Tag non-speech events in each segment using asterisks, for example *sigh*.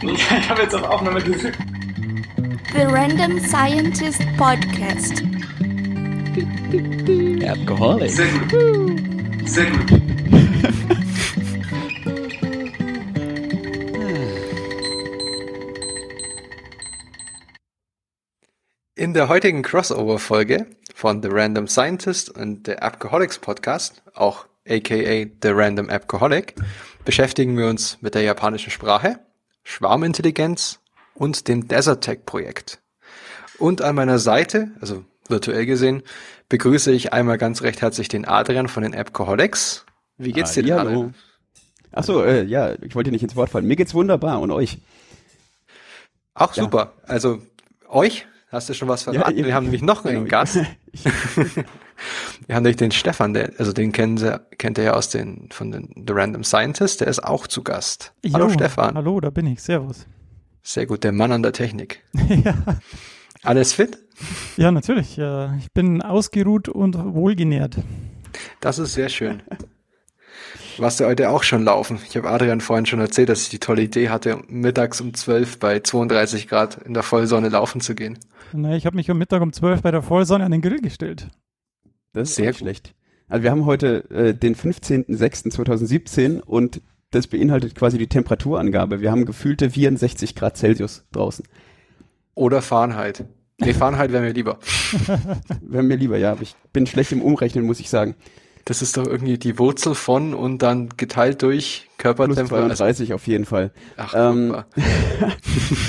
Ich habe jetzt auf Aufnahme gedrückt. The Random Scientist Podcast. Alcoholic. Sehr gut. Sehr gut. In der heutigen Crossover-Folge von The Random Scientist und der Alcoholics Podcast, auch aka The Random Alcoholic, beschäftigen wir uns mit der japanischen Sprache, Schwarmintelligenz und dem Desert Tech Projekt. Und an meiner Seite, also virtuell gesehen, begrüße ich einmal ganz recht herzlich den Adrian von den Alcoholics. Wie geht's dir, Hallihallo. Adrian? Ach so, äh, ja, ich wollte dir nicht ins Wort fallen. Mir geht's wunderbar und euch? Auch Ja. super. Also euch hast du schon was verraten. ihr- wir haben nämlich noch einen Genau. Gast. *laughs* *laughs* Wir haben nämlich den Stefan, der, also den kennen Sie, kennt ihr ja aus den, von den The Random Scientist, der ist auch zu Gast. Hallo Jo, Stefan. Hallo, da bin ich. Servus. Sehr gut, der Mann an der Technik. *laughs* ja, Alles fit? ja, natürlich. Ich bin ausgeruht und wohlgenährt. Das ist sehr schön. Warst du heute auch schon laufen? Ich habe Adrian vorhin schon erzählt, dass ich die tolle Idee hatte, mittags um 12 bei 32 Grad in der Vollsonne laufen zu gehen. Na, ich habe mich am Mittag um 12 bei der Vollsonne an den Grill gestellt. Das ist Sehr Sehr gut. schlecht. Also wir haben heute äh, den 15.06.2017 und das beinhaltet quasi die Temperaturangabe. Wir haben gefühlte 64 Grad Celsius draußen. Oder Fahrenheit. Nee, Fahrenheit wäre mir lieber. *laughs* Wäre mir lieber, ja, aber ich bin schlecht im Umrechnen, muss ich sagen. Das ist doch irgendwie die Wurzel von und dann geteilt durch Körpertemperatur. 32 auf jeden Fall. Ach, Ähm, super. *laughs*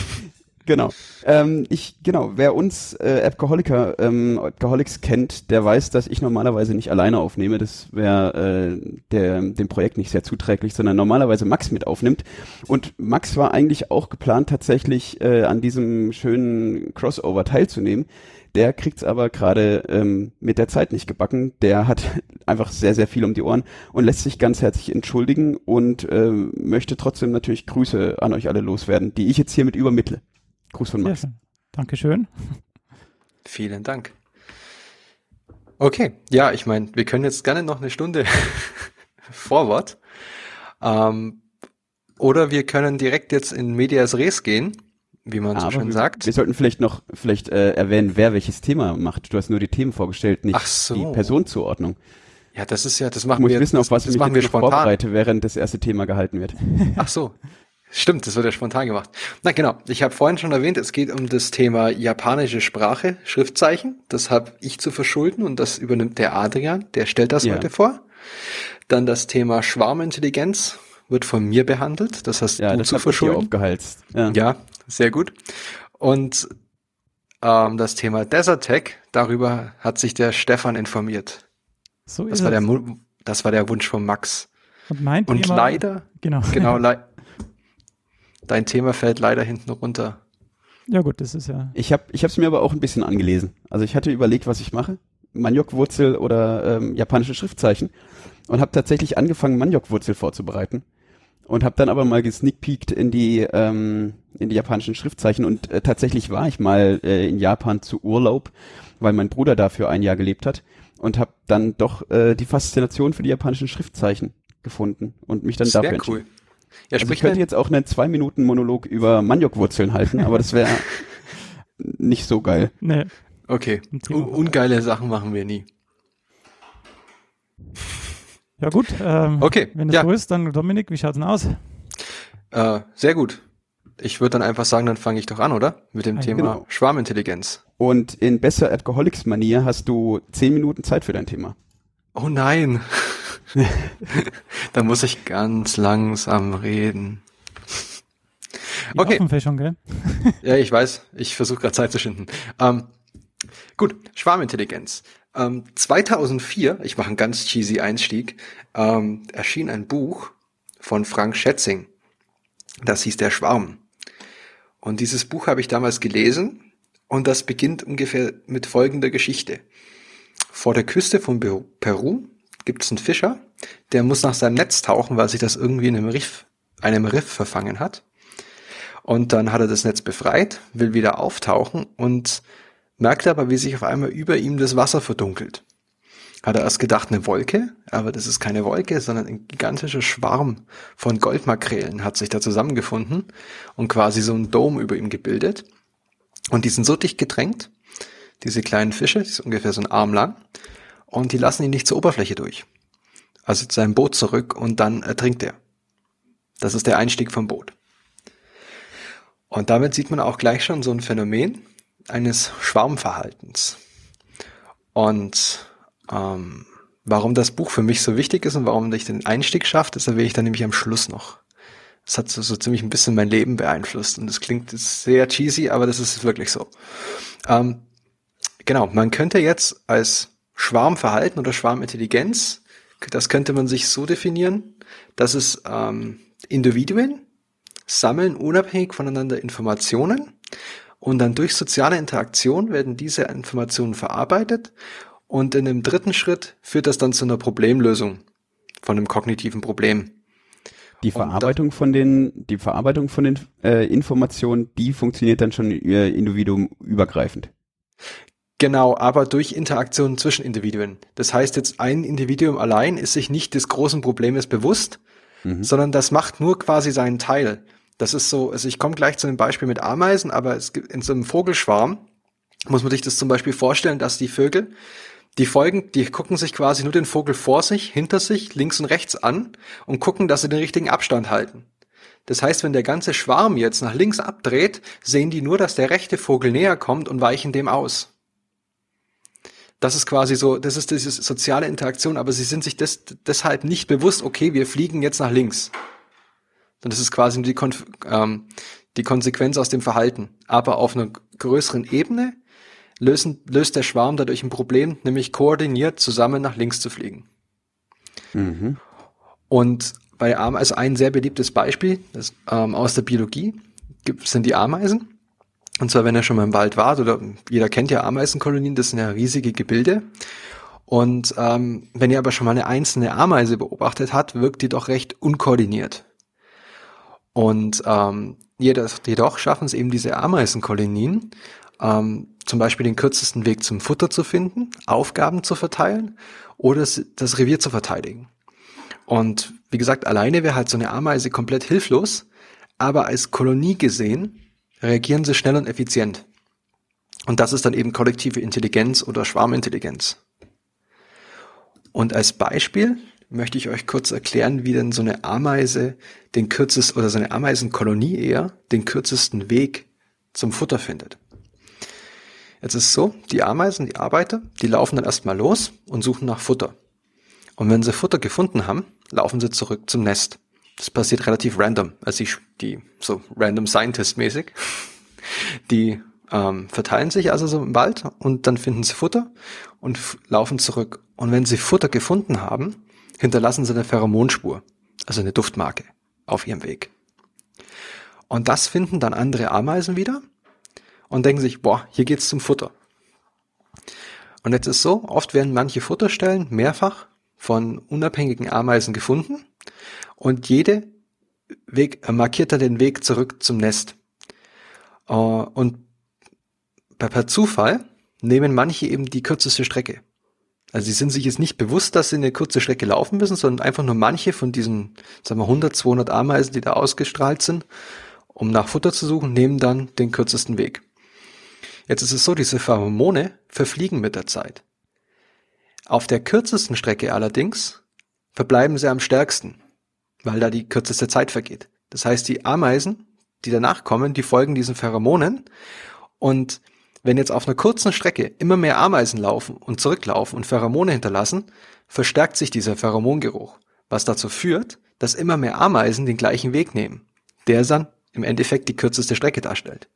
*laughs* Genau. Ähm, ich, genau, wer uns äh, Appgeholiker, ähm, Appgeholics kennt, der weiß, dass ich normalerweise nicht alleine aufnehme. Das wäre äh, dem Projekt nicht sehr zuträglich, sondern normalerweise Max mit aufnimmt. Und Max war eigentlich auch geplant, tatsächlich äh, an diesem schönen Crossover teilzunehmen. Der kriegt's aber gerade ähm, mit der Zeit nicht gebacken. Der hat *laughs* einfach sehr, sehr viel um die Ohren und lässt sich ganz herzlich entschuldigen und ähm, möchte trotzdem natürlich Grüße an euch alle loswerden, die ich jetzt hiermit übermittle. Gruß von Sehr Max. schön. Dankeschön. Vielen Dank. Okay, ja, ich meine, wir können jetzt gerne noch eine Stunde *laughs* forward. Ähm, oder wir können direkt jetzt in Medias Res gehen, wie man so Aber schön wir, sagt. wir sollten vielleicht noch vielleicht äh, erwähnen, wer welches Thema macht. Du hast nur die Themen vorgestellt, nicht so. die Personenzuordnung. Ja, das ist ja, das Ich machen muss wir, wissen, das, auf was das ich mich wir spontan. vorbereite, während das erste Thema gehalten wird. Ach so. Stimmt, das wird ja spontan gemacht. Na genau, ich habe vorhin schon erwähnt, es geht um das Thema japanische Sprache, Schriftzeichen. Das habe ich zu verschulden und das übernimmt der Adrian, der stellt das Ja. heute vor. Dann das Thema Schwarmintelligenz wird von mir behandelt, das hast Ja, du das zu verschulden. aufgehalst. Ja. Ja, sehr gut. Und ähm, das Thema Desert Tech, darüber hat sich der Stefan informiert. So Das ist war, der, es. Mu- das war der Wunsch von Max. Und mein Und Thema, leider, Genau. genau, *laughs* lei dein Thema fällt leider hinten runter. Ja gut, das ist ja. Ich habe ich es mir aber auch ein bisschen angelesen. Also ich hatte überlegt, was ich mache. Maniokwurzel oder ähm, japanische Schriftzeichen und habe tatsächlich angefangen, Maniokwurzel vorzubereiten und habe dann aber mal gesneakpeekt in die ähm, in die japanischen Schriftzeichen und äh, tatsächlich war ich mal äh, in Japan zu Urlaub, weil mein Bruder da für ein Jahr gelebt hat und habe dann doch äh, die Faszination für die japanischen Schriftzeichen gefunden und mich dann Sehr dafür entschieden. cool. Ja, Also ich könnte jetzt auch einen zwei Minuten Monolog über Maniokwurzeln halten, aber das wäre *laughs* nicht so geil. Nee. okay. Un ungeile Sachen machen wir nie. Ja gut. Ähm, Okay, Wenn es ja. so ist, dann Dominik, wie schaut's denn aus? Äh, sehr gut. Ich würde dann einfach sagen, dann fange ich doch an, oder? Mit dem Ah, Thema genau. Schwarmintelligenz. Und in besser Alcoholics-Manier hast du zehn Minuten Zeit für dein Thema. Oh nein. *laughs* da muss ich ganz langsam reden. Die Okay. Gell? *laughs* Ja, ich weiß. Ich versuche gerade Zeit zu schinden. Ähm, gut, Schwarmintelligenz. Ähm, 2004, ich mache einen ganz cheesy Einstieg, ähm, erschien ein Buch von Frank Schätzing. Das hieß Der Schwarm. Und dieses Buch habe ich damals gelesen und das beginnt ungefähr mit folgender Geschichte. Vor der Küste von Peru gibt es einen Fischer, der muss nach seinem Netz tauchen, weil sich das irgendwie in einem Riff, einem Riff verfangen hat. Und dann hat er das Netz befreit, will wieder auftauchen und merkt aber, wie sich auf einmal über ihm das Wasser verdunkelt. hat er erst gedacht, eine Wolke, aber das ist keine Wolke, sondern ein gigantischer Schwarm von Goldmakrelen hat sich da zusammengefunden und quasi so ein Dom über ihm gebildet. Und die sind so dicht gedrängt, diese kleinen Fische, die sind ungefähr so ein Arm lang, und die lassen ihn nicht zur Oberfläche durch. Also zu seinem Boot zurück und dann ertrinkt er. Das ist der Einstieg vom Boot. Und damit sieht man auch gleich schon so ein Phänomen eines Schwarmverhaltens. Und ähm, warum das Buch für mich so wichtig ist und warum ich den Einstieg schafft, das erwähne ich dann nämlich am Schluss noch. Das hat so, so ziemlich ein bisschen mein Leben beeinflusst und das klingt sehr cheesy, aber das ist wirklich so. Ähm, genau, man könnte jetzt als Schwarmverhalten oder Schwarmintelligenz, das könnte man sich so definieren, dass es ähm, Individuen sammeln unabhängig voneinander Informationen und dann durch soziale Interaktion werden diese Informationen verarbeitet und in dem dritten Schritt führt das dann zu einer Problemlösung von einem kognitiven Problem. Die Verarbeitung von den, die Verarbeitung von den äh, Informationen, die funktioniert dann schon äh, individuumübergreifend. Genau, aber durch Interaktionen zwischen Individuen. Das heißt jetzt, ein Individuum allein ist sich nicht des großen Problems bewusst, mhm. sondern das macht nur quasi seinen Teil. Das ist so, also ich komme gleich zu einem Beispiel mit Ameisen, aber es gibt in so einem Vogelschwarm muss man sich das zum Beispiel vorstellen, dass die Vögel, die folgen, die gucken sich quasi nur den Vogel vor sich, hinter sich, links und rechts an und gucken, dass sie den richtigen Abstand halten. Das heißt, wenn der ganze Schwarm jetzt nach links abdreht, sehen die nur, dass der rechte Vogel näher kommt und weichen dem aus. Das ist quasi so, das ist diese soziale Interaktion, aber sie sind sich des, deshalb nicht bewusst, okay, wir fliegen jetzt nach links. Und das ist quasi die, Kon ähm, die Konsequenz aus dem Verhalten. Aber auf einer größeren Ebene lösen, löst der Schwarm dadurch ein Problem, nämlich koordiniert zusammen nach links zu fliegen. Mhm. Und bei Ameisen, also ein sehr beliebtes Beispiel das, ähm, aus der Biologie gibt, sind die Ameisen. Und zwar, wenn ihr schon mal im Wald wart, oder jeder kennt ja Ameisenkolonien, das sind ja riesige Gebilde. Und ähm, wenn ihr aber schon mal eine einzelne Ameise beobachtet habt, wirkt die doch recht unkoordiniert. Und ähm, jedoch schaffen es eben diese Ameisenkolonien, ähm, zum Beispiel den kürzesten Weg zum Futter zu finden, Aufgaben zu verteilen oder das Revier zu verteidigen. Und wie gesagt, alleine wäre halt so eine Ameise komplett hilflos, aber als Kolonie gesehen reagieren sie schnell und effizient. Und das ist dann eben kollektive Intelligenz oder Schwarmintelligenz. Und als Beispiel möchte ich euch kurz erklären, wie denn so eine Ameise den kürzesten oder so eine Ameisenkolonie eher den kürzesten Weg zum Futter findet. Jetzt ist so, die Ameisen, die Arbeiter, die laufen dann erstmal los und suchen nach Futter. Und wenn sie Futter gefunden haben, laufen sie zurück zum Nest. Das passiert relativ random, also die, die so random Scientist mäßig. Die ähm, verteilen sich also so im Wald und dann finden sie Futter und laufen zurück. Und wenn sie Futter gefunden haben, hinterlassen sie eine Pheromonspur, also eine Duftmarke, auf ihrem Weg. Und das finden dann andere Ameisen wieder und denken sich, boah, hier geht's zum Futter. Und jetzt ist so, oft werden manche Futterstellen mehrfach von unabhängigen Ameisen gefunden und jede Weg, äh, markiert er den Weg zurück zum Nest. Äh, und per, per Zufall nehmen manche eben die kürzeste Strecke. Also sie sind sich jetzt nicht bewusst, dass sie eine kurze Strecke laufen müssen, sondern einfach nur manche von diesen, sagen wir 100, 200 Ameisen, die da ausgestrahlt sind, um nach Futter zu suchen, nehmen dann den kürzesten Weg. Jetzt ist es so, diese Pheromone verfliegen mit der Zeit. Auf der kürzesten Strecke allerdings verbleiben sie am stärksten, weil da die kürzeste Zeit vergeht. Das heißt, die Ameisen, die danach kommen, die folgen diesen Pheromonen und wenn jetzt auf einer kurzen Strecke immer mehr Ameisen laufen und zurücklaufen und Pheromone hinterlassen, verstärkt sich dieser Pheromongeruch, was dazu führt, dass immer mehr Ameisen den gleichen Weg nehmen, der dann im Endeffekt die kürzeste Strecke darstellt.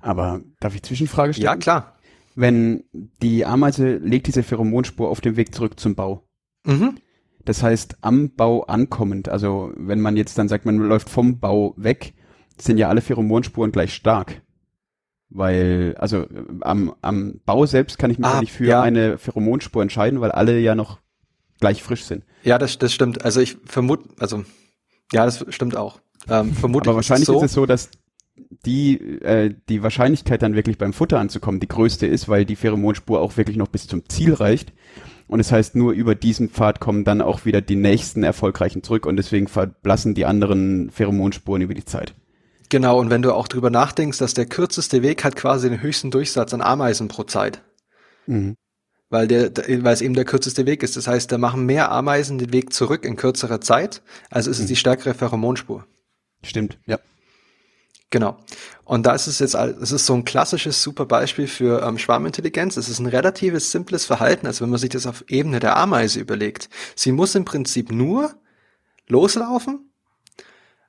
Aber darf ich Zwischenfrage stellen? Ja, klar. Wenn die Ameise legt diese Pheromonspur auf dem Weg zurück zum Bau. Mhm. Das heißt, am Bau ankommend, also wenn man jetzt dann sagt, man läuft vom Bau weg, sind ja alle Pheromonspuren gleich stark. Weil, also am, am Bau selbst kann ich mich ah, nicht für ja. eine Pheromonspur entscheiden, weil alle ja noch gleich frisch sind. Ja, das, das stimmt. Also ich vermute, also ja, das stimmt auch. Ähm, vermutlich Aber wahrscheinlich ist es, so, ist es so, dass die, äh, die Wahrscheinlichkeit dann wirklich beim Futter anzukommen die größte ist, weil die Pheromonspur auch wirklich noch bis zum Ziel reicht Und es das heißt, nur über diesen Pfad kommen dann auch wieder die nächsten erfolgreichen zurück und deswegen verblassen die anderen Pheromonspuren über die Zeit. Genau, und wenn du auch drüber nachdenkst, dass der kürzeste Weg hat quasi den höchsten Durchsatz an Ameisen pro Zeit. Mhm. Weil der, weil es eben der kürzeste Weg ist. Das heißt, da machen mehr Ameisen den Weg zurück in kürzerer Zeit, also ist es mhm. die stärkere Pheromonspur. Stimmt, ja. Genau. Und da ist es jetzt, es ist so ein klassisches super Beispiel für ähm, Schwarmintelligenz. Es ist ein relatives simples Verhalten, also wenn man sich das auf Ebene der Ameise überlegt. Sie muss im Prinzip nur loslaufen,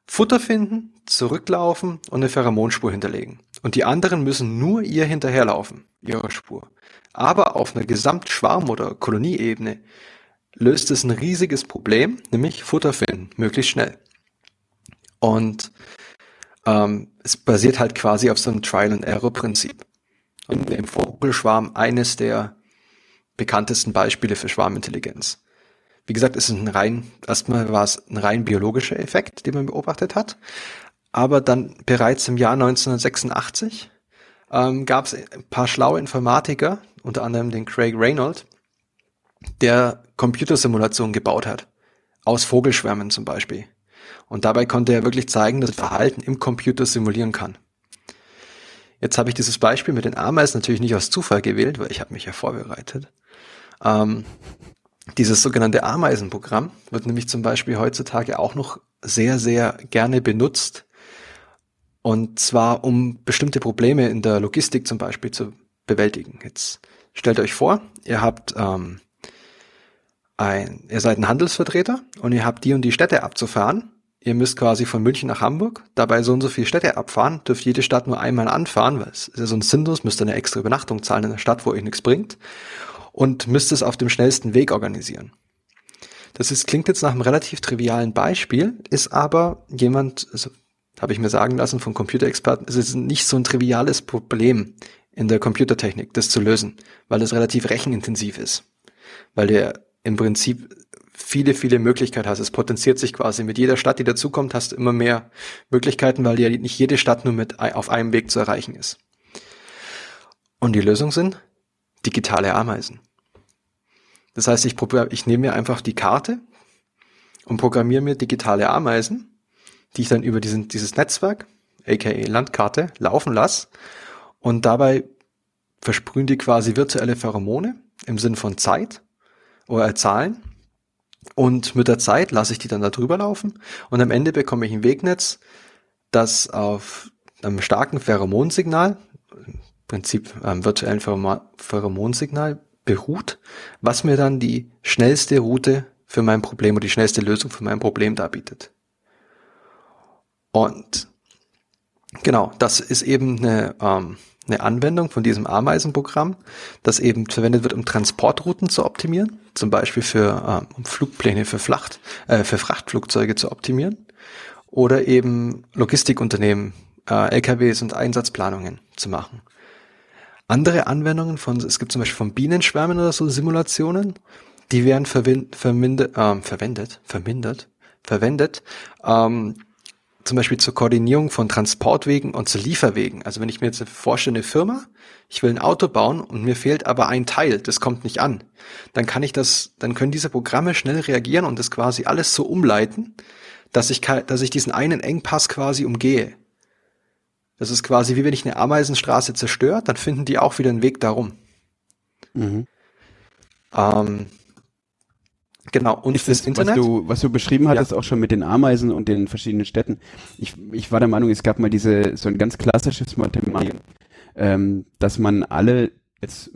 Futter finden, zurücklaufen und eine Pheromonspur hinterlegen. Und die anderen müssen nur ihr hinterherlaufen, ihrer Spur. Aber auf einer Gesamtschwarm- oder Kolonieebene löst es ein riesiges Problem, nämlich Futter finden, möglichst schnell. Und ähm, es basiert halt quasi auf so einem Trial-and-Error-Prinzip. Und im Vogelschwarm eines der bekanntesten Beispiele für Schwarmintelligenz. Wie gesagt, es ist ein rein, erstmal war es ein rein biologischer Effekt, den man beobachtet hat. Aber dann bereits im Jahr 1986 ähm, gab es ein paar schlaue Informatiker, unter anderem den Craig Reynolds, der Computersimulationen gebaut hat. Aus Vogelschwärmen zum Beispiel. Und dabei konnte er wirklich zeigen, dass Verhalten im Computer simulieren kann. Jetzt habe ich dieses Beispiel mit den Ameisen natürlich nicht aus Zufall gewählt, weil ich habe mich ja vorbereitet. Ähm, dieses sogenannte Ameisenprogramm wird nämlich zum Beispiel heutzutage auch noch sehr, sehr gerne benutzt. Und zwar, um bestimmte Probleme in der Logistik zum Beispiel zu bewältigen. Jetzt stellt euch vor, ihr habt ähm, ein, ihr seid ein Handelsvertreter und ihr habt die und die Städte abzufahren ihr müsst quasi von München nach Hamburg, dabei so und so viele Städte abfahren, dürft jede Stadt nur einmal anfahren, weil es ist ja so ein Sinnlos, müsst eine extra Übernachtung zahlen in der Stadt, wo euch nichts bringt und müsst es auf dem schnellsten Weg organisieren. Das ist, klingt jetzt nach einem relativ trivialen Beispiel, ist aber jemand, also, habe ich mir sagen lassen von Computerexperten, es ist nicht so ein triviales Problem in der Computertechnik, das zu lösen, weil es relativ rechenintensiv ist. Weil der im Prinzip viele, viele Möglichkeiten hast. Es potenziert sich quasi. Mit jeder Stadt, die dazukommt, hast du immer mehr Möglichkeiten, weil ja nicht jede Stadt nur mit auf einem Weg zu erreichen ist. Und die Lösung sind digitale Ameisen. Das heißt, ich, ich nehme mir einfach die Karte und programmiere mir digitale Ameisen, die ich dann über diesen, dieses Netzwerk, aka Landkarte, laufen lasse. Und dabei versprühen die quasi virtuelle Pheromone im Sinn von Zeit oder Zahlen und mit der Zeit lasse ich die dann da drüber laufen und am Ende bekomme ich ein Wegnetz, das auf einem starken Pheromonsignal, im Prinzip einem virtuellen Pheromonsignal beruht, was mir dann die schnellste Route für mein Problem oder die schnellste Lösung für mein Problem darbietet. Und genau, das ist eben eine ähm, eine Anwendung von diesem Ameisenprogramm, das eben verwendet wird, um Transportrouten zu optimieren, zum Beispiel für äh, um Flugpläne für, Flacht, äh, für Frachtflugzeuge zu optimieren oder eben Logistikunternehmen, äh, LKWs und Einsatzplanungen zu machen. Andere Anwendungen von, es gibt zum Beispiel von Bienenschwärmen oder so Simulationen, die werden verwendet, äh, verwendet, vermindert, verwendet, ähm, zum Beispiel zur Koordinierung von Transportwegen und zu Lieferwegen. Also wenn ich mir jetzt vorstelle, eine Firma, ich will ein Auto bauen und mir fehlt aber ein Teil, das kommt nicht an, dann kann ich das, dann können diese Programme schnell reagieren und das quasi alles so umleiten, dass ich, dass ich diesen einen Engpass quasi umgehe. Das ist quasi wie wenn ich eine Ameisenstraße zerstört, dann finden die auch wieder einen Weg darum. Mhm. Ähm, Genau, und ist das, Internet. Was du, was du beschrieben hattest, ja. auch schon mit den Ameisen und den verschiedenen Städten. Ich, ich war der Meinung, es gab mal diese, so ein ganz klassisches Mathematik, ähm, dass man alle, jetzt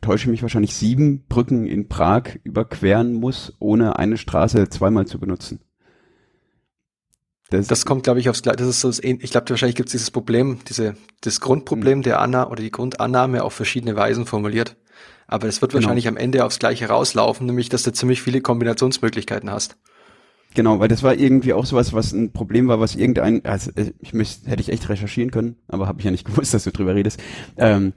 täusche ich mich wahrscheinlich, sieben Brücken in Prag überqueren muss, ohne eine Straße zweimal zu benutzen. Das, das kommt, glaube ich, aufs Gleiche. Das ist so, das, ich glaube, wahrscheinlich gibt es dieses Problem, diese, das Grundproblem hm. der Anna oder die Grundannahme auf verschiedene Weisen formuliert. Aber es wird genau. wahrscheinlich am Ende aufs Gleiche rauslaufen, nämlich, dass du ziemlich viele Kombinationsmöglichkeiten hast. Genau, weil das war irgendwie auch sowas, was ein Problem war, was irgendein, also äh, ich müsste, hätte ich echt recherchieren können, aber habe ich ja nicht *laughs* gewusst, dass du drüber redest, ähm,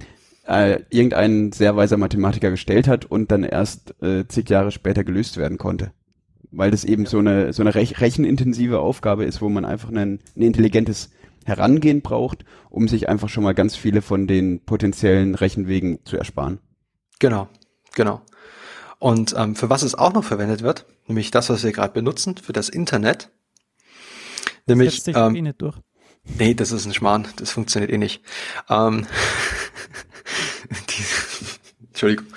äh, irgendein sehr weiser Mathematiker gestellt hat und dann erst äh, zig Jahre später gelöst werden konnte. Weil das eben so eine, so eine rech rechenintensive Aufgabe ist, wo man einfach ein, ein intelligentes Herangehen braucht, um sich einfach schon mal ganz viele von den potenziellen Rechenwegen zu ersparen. Genau, genau. Und ähm, für was es auch noch verwendet wird, nämlich das, was wir gerade benutzen, für das Internet. Nämlich, Setzt sich ähm, eh nicht durch. Nee, das ist ein Schmarrn. Das funktioniert eh nicht. Ähm, *laughs* die, Entschuldigung.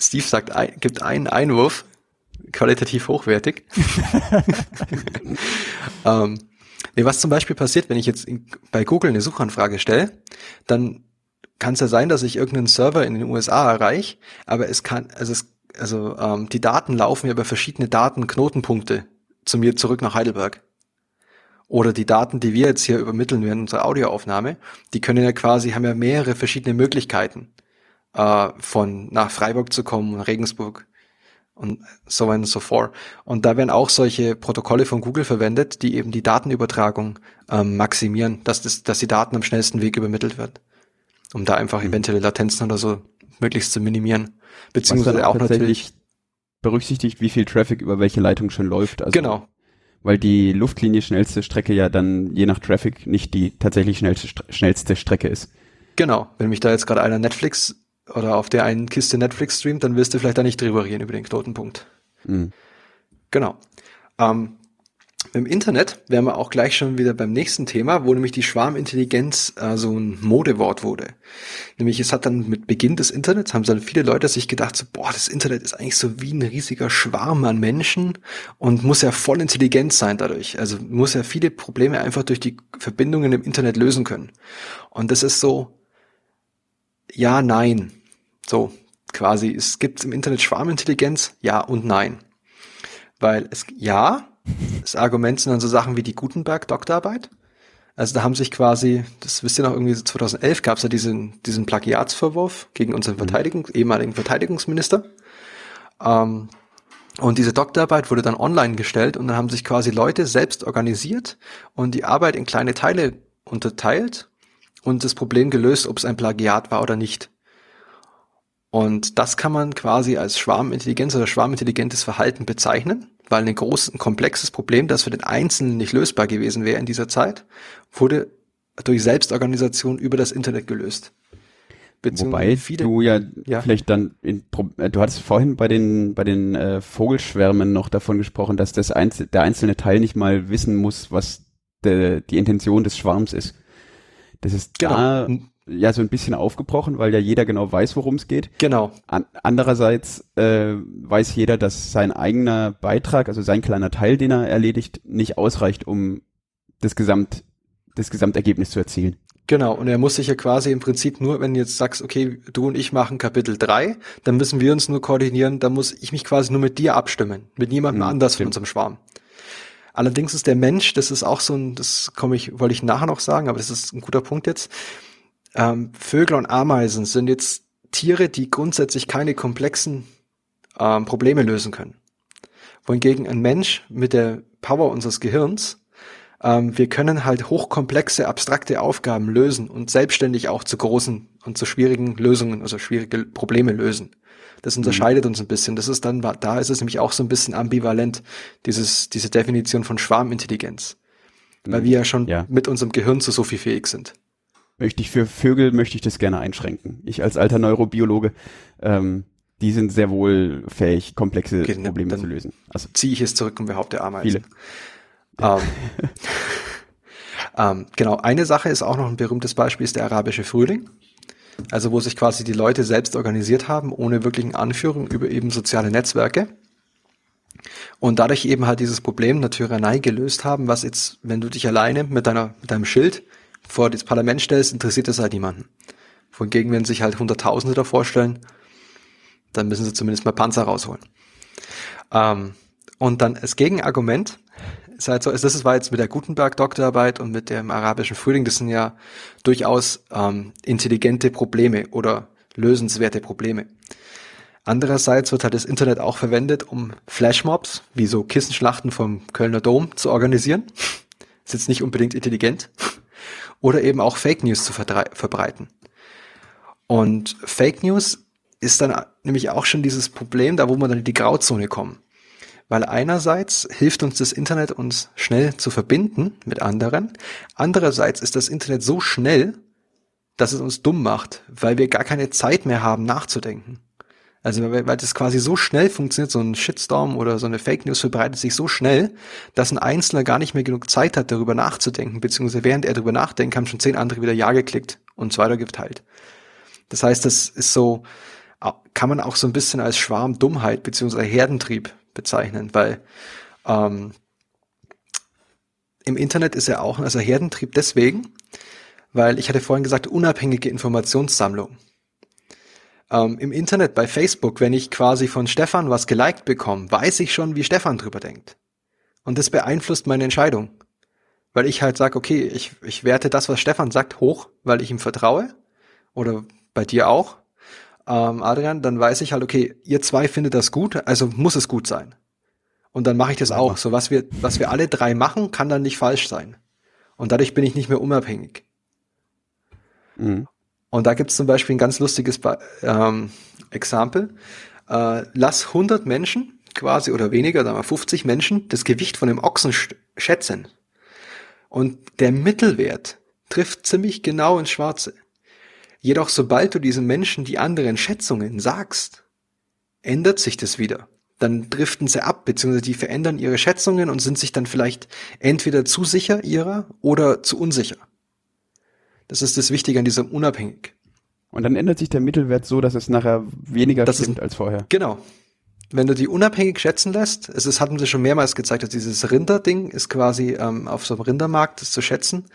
Steve sagt, ein, gibt einen Einwurf, qualitativ hochwertig. *laughs* ähm, nee, was zum Beispiel passiert, wenn ich jetzt in, bei Google eine Suchanfrage stelle, dann kann es ja sein, dass ich irgendeinen Server in den USA erreiche, aber es kann, also es, also ähm, die Daten laufen ja über verschiedene Datenknotenpunkte zu mir zurück nach Heidelberg oder die Daten, die wir jetzt hier übermitteln während unserer Audioaufnahme, die können ja quasi, haben ja mehrere verschiedene Möglichkeiten, äh, von nach Freiburg zu kommen und Regensburg und so weiter und so fort. Und da werden auch solche Protokolle von Google verwendet, die eben die Datenübertragung ähm, maximieren, dass, das, dass die Daten am schnellsten Weg übermittelt wird. Um da einfach eventuelle Latenzen oder so möglichst zu minimieren. Beziehungsweise auch natürlich. berücksichtigt, wie viel Traffic über welche Leitung schon läuft. Also, Genau, Weil die Luftlinie schnellste Strecke ja dann je nach Traffic nicht die tatsächlich schnellste, schnellste Strecke ist. Genau, wenn mich da jetzt gerade einer Netflix oder auf der einen Kiste Netflix streamt, dann wirst du vielleicht da nicht drüber reden über den Knotenpunkt. Mhm. Genau. Ähm, Im Internet wären wir auch gleich schon wieder beim nächsten Thema, wo nämlich die Schwarmintelligenz äh, so ein Modewort wurde. Nämlich es hat dann mit Beginn des Internets, haben dann viele Leute sich gedacht, so, boah, das Internet ist eigentlich so wie ein riesiger Schwarm an Menschen und muss ja voll intelligent sein dadurch. Also muss ja viele Probleme einfach durch die Verbindungen im Internet lösen können. Und das ist so, ja, nein. So, quasi, es gibt im Internet Schwarmintelligenz, ja und nein. Weil es, ja, das Argument sind dann so Sachen wie die Gutenberg-Doktorarbeit. Also da haben sich quasi, das wisst ihr noch, irgendwie so 2011 gab es ja diesen, diesen Plagiatsvorwurf gegen unseren Verteidigung, ehemaligen Verteidigungsminister. Ähm, und diese Doktorarbeit wurde dann online gestellt und dann haben sich quasi Leute selbst organisiert und die Arbeit in kleine Teile unterteilt und das Problem gelöst, ob es ein Plagiat war oder nicht. Und das kann man quasi als Schwarmintelligenz oder schwarmintelligentes Verhalten bezeichnen, weil ein großes, ein komplexes Problem, das für den Einzelnen nicht lösbar gewesen wäre in dieser Zeit, wurde durch Selbstorganisation über das Internet gelöst. Wobei viele, du ja, Ja. vielleicht dann, in, äh, du hattest vorhin bei den bei den äh, Vogelschwärmen noch davon gesprochen, dass das Einzel der einzelne Teil nicht mal wissen muss, was de, die Intention des Schwarms ist. Das ist da genau, ja so ein bisschen aufgebrochen, weil ja jeder genau weiß, worum es geht. genau, An andererseits äh, weiß jeder, dass sein eigener Beitrag, also sein kleiner Teil, den er erledigt, nicht ausreicht, um das Gesamt das Gesamtergebnis zu erzielen. Genau, und er muss sich ja quasi im Prinzip nur, wenn du jetzt sagst, okay, du und ich machen Kapitel 3, dann müssen wir uns nur koordinieren, dann muss ich mich quasi nur mit dir abstimmen, mit niemandem Mhm, anders von stimmt. unserem Schwarm. Allerdings ist der Mensch, das ist auch so ein, das komme ich, wollte ich nachher noch sagen, aber das ist ein guter Punkt jetzt. Ähm, Vögel und Ameisen sind jetzt Tiere, die grundsätzlich keine komplexen ähm, Probleme lösen können. Wohingegen ein Mensch mit der Power unseres Gehirns ähm, wir können halt hochkomplexe, abstrakte Aufgaben lösen und selbstständig auch zu großen und zu schwierigen Lösungen, also schwierige Probleme lösen. Das unterscheidet uns ein bisschen. Das ist dann, da ist es nämlich auch so ein bisschen ambivalent, dieses, diese Definition von Schwarmintelligenz. Weil wir ja schon Ja. mit unserem Gehirn zu so viel fähig sind. möchte ich für Vögel möchte ich das gerne einschränken. Ich als alter Neurobiologe, ähm, die sind sehr wohl fähig, komplexe Okay, ne, Probleme zu lösen. Also Ziehe ich es zurück und behaupte Ameisen. viele. Ähm, *laughs* ähm, genau, eine Sache ist auch noch ein berühmtes Beispiel, ist der arabische Frühling. Also wo sich quasi die Leute selbst organisiert haben, ohne wirklichen Anführung über eben soziale Netzwerke. Und dadurch eben halt dieses Problem der Tyrannei gelöst haben, was jetzt, wenn du dich alleine mit deiner, mit deinem Schild vor das Parlament stellst, interessiert das halt niemanden. Wohingegen, wenn sich halt Hunderttausende da vorstellen, dann müssen sie zumindest mal Panzer rausholen. Ähm, und dann das Gegenargument ist halt so, ist, das war jetzt mit der Gutenberg-Doktorarbeit und mit dem arabischen Frühling, das sind ja durchaus ähm, intelligente Probleme oder lösenswerte Probleme. Andererseits wird halt das Internet auch verwendet, um Flashmobs, wie so Kissenschlachten vom Kölner Dom zu organisieren. Ist jetzt nicht unbedingt intelligent. Oder eben auch Fake News zu verbreiten. Und Fake News ist dann nämlich auch schon dieses Problem, da wo wir dann in die Grauzone kommen. Weil einerseits hilft uns das Internet, uns schnell zu verbinden mit anderen. Andererseits ist das Internet so schnell, dass es uns dumm macht, weil wir gar keine Zeit mehr haben, nachzudenken. Also weil, weil das quasi so schnell funktioniert, so ein Shitstorm oder so eine Fake News verbreitet sich so schnell, dass ein Einzelner gar nicht mehr genug Zeit hat, darüber nachzudenken, beziehungsweise während er darüber nachdenkt, haben schon zehn andere wieder Ja geklickt und so weiter geteilt. Das heißt, das ist so, kann man auch so ein bisschen als Schwarmdummheit beziehungsweise Herdentrieb bezeichnen, weil ähm, im Internet ist er auch also Herdentrieb deswegen, weil ich hatte vorhin gesagt, unabhängige Informationssammlung ähm, im Internet bei Facebook, wenn ich quasi von Stefan was geliked bekomme, weiß ich schon, wie Stefan drüber denkt. Und das beeinflusst meine Entscheidung. Weil ich halt sage, okay, ich, ich werte das, was Stefan sagt, hoch, weil ich ihm vertraue. Oder bei dir auch, ähm, Adrian, dann weiß ich halt, okay, ihr zwei findet das gut, also muss es gut sein. Und dann mache ich das auch. So was wir, was wir alle drei machen, kann dann nicht falsch sein. Und dadurch bin ich nicht mehr unabhängig. Mhm. Und da gibt es zum Beispiel ein ganz lustiges ähm, Exempel. Äh, lass 100 Menschen quasi oder weniger, sagen wir 50 Menschen, das Gewicht von dem Ochsen schätzen. Und der Mittelwert trifft ziemlich genau ins Schwarze. Jedoch sobald du diesen Menschen die anderen Schätzungen sagst, ändert sich das wieder. Dann driften sie ab, beziehungsweise die verändern ihre Schätzungen und sind sich dann vielleicht entweder zu sicher ihrer oder zu unsicher. Das ist das Wichtige an diesem unabhängig. Und dann ändert sich der Mittelwert so, dass es nachher weniger das stimmt ist, als vorher. Genau. Wenn du die unabhängig schätzen lässt, es ist, hatten sie schon mehrmals gezeigt, dass dieses Rinder-Ding ist quasi ähm, auf so einem Rindermarkt das zu schätzen.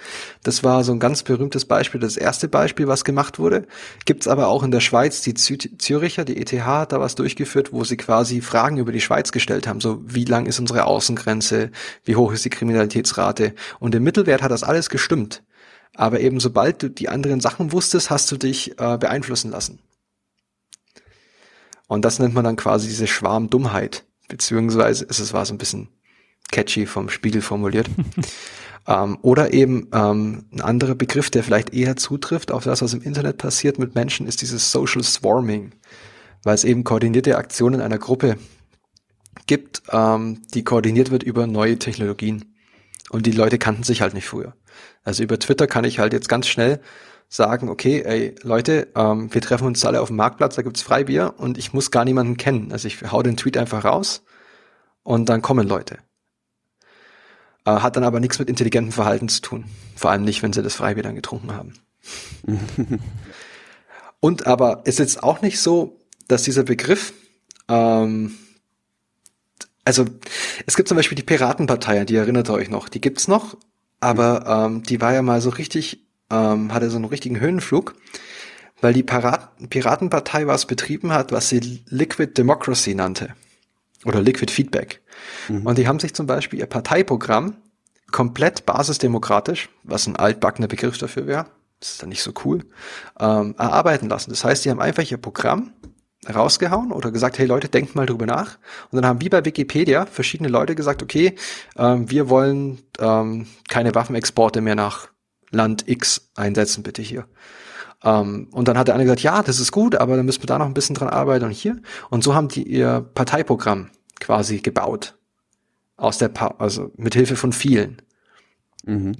Das war so ein ganz berühmtes Beispiel, das erste Beispiel, was gemacht wurde. Gibt's aber auch in der Schweiz, die Züricher, die ETH hat da was durchgeführt, wo sie quasi Fragen über die Schweiz gestellt haben. So, wie lang ist unsere Außengrenze? Wie hoch ist die Kriminalitätsrate? Und im Mittelwert hat das alles gestimmt. Aber eben sobald du die anderen Sachen wusstest, hast du dich äh, beeinflussen lassen. Und das nennt man dann quasi diese Schwarmdummheit. Beziehungsweise ist es war so ein bisschen catchy vom Spiegel formuliert. *laughs* ähm, oder eben ähm, ein anderer Begriff, der vielleicht eher zutrifft auf das, was im Internet passiert mit Menschen, ist dieses Social Swarming. Weil es eben koordinierte Aktionen einer Gruppe gibt, ähm, die koordiniert wird über neue Technologien. Und die Leute kannten sich halt nicht früher. Also über Twitter kann ich halt jetzt ganz schnell sagen, okay, ey, Leute, ähm, wir treffen uns alle auf dem Marktplatz, da gibt's Freibier und ich muss gar niemanden kennen. Also ich hau den Tweet einfach raus und dann kommen Leute. Äh, hat dann aber nichts mit intelligentem Verhalten zu tun. Vor allem nicht, wenn sie das Freibier dann getrunken haben. *laughs* und aber ist jetzt auch nicht so, dass dieser Begriff, ähm, also es gibt zum Beispiel die Piratenpartei, die erinnert ihr euch noch, die gibt's noch aber ähm, die war ja mal so richtig, ähm, hatte so einen richtigen Höhenflug, weil die Parat Piratenpartei was betrieben hat, was sie Liquid Democracy nannte. Oder Liquid Feedback. Mhm. Und die haben sich zum Beispiel ihr Parteiprogramm komplett basisdemokratisch, was ein altbackener Begriff dafür wäre, das ist dann nicht so cool, ähm, erarbeiten lassen. Das heißt, die haben einfach ihr Programm rausgehauen oder gesagt, hey Leute, denkt mal drüber nach. Und dann haben wie bei Wikipedia verschiedene Leute gesagt, okay, ähm, wir wollen ähm, keine Waffenexporte mehr nach Land X einsetzen, bitte hier. Ähm, und dann hat der eine gesagt, ja, das ist gut, aber dann müssen wir da noch ein bisschen dran arbeiten und hier. Und so haben die ihr Parteiprogramm quasi gebaut. Aus der, pa also mit Hilfe von vielen. Mhm.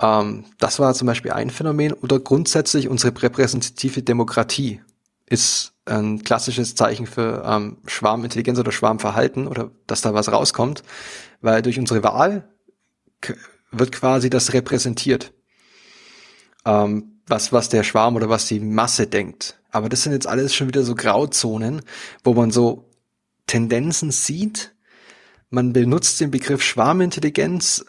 Ähm, das war zum Beispiel ein Phänomen oder grundsätzlich unsere repräsentative Demokratie ist ein klassisches Zeichen für ähm, Schwarmintelligenz oder Schwarmverhalten oder dass da was rauskommt, weil durch unsere Wahl wird quasi das repräsentiert, ähm, was, was der Schwarm oder was die Masse denkt. Aber das sind jetzt alles schon wieder so Grauzonen, wo man so Tendenzen sieht. Man benutzt den Begriff Schwarmintelligenz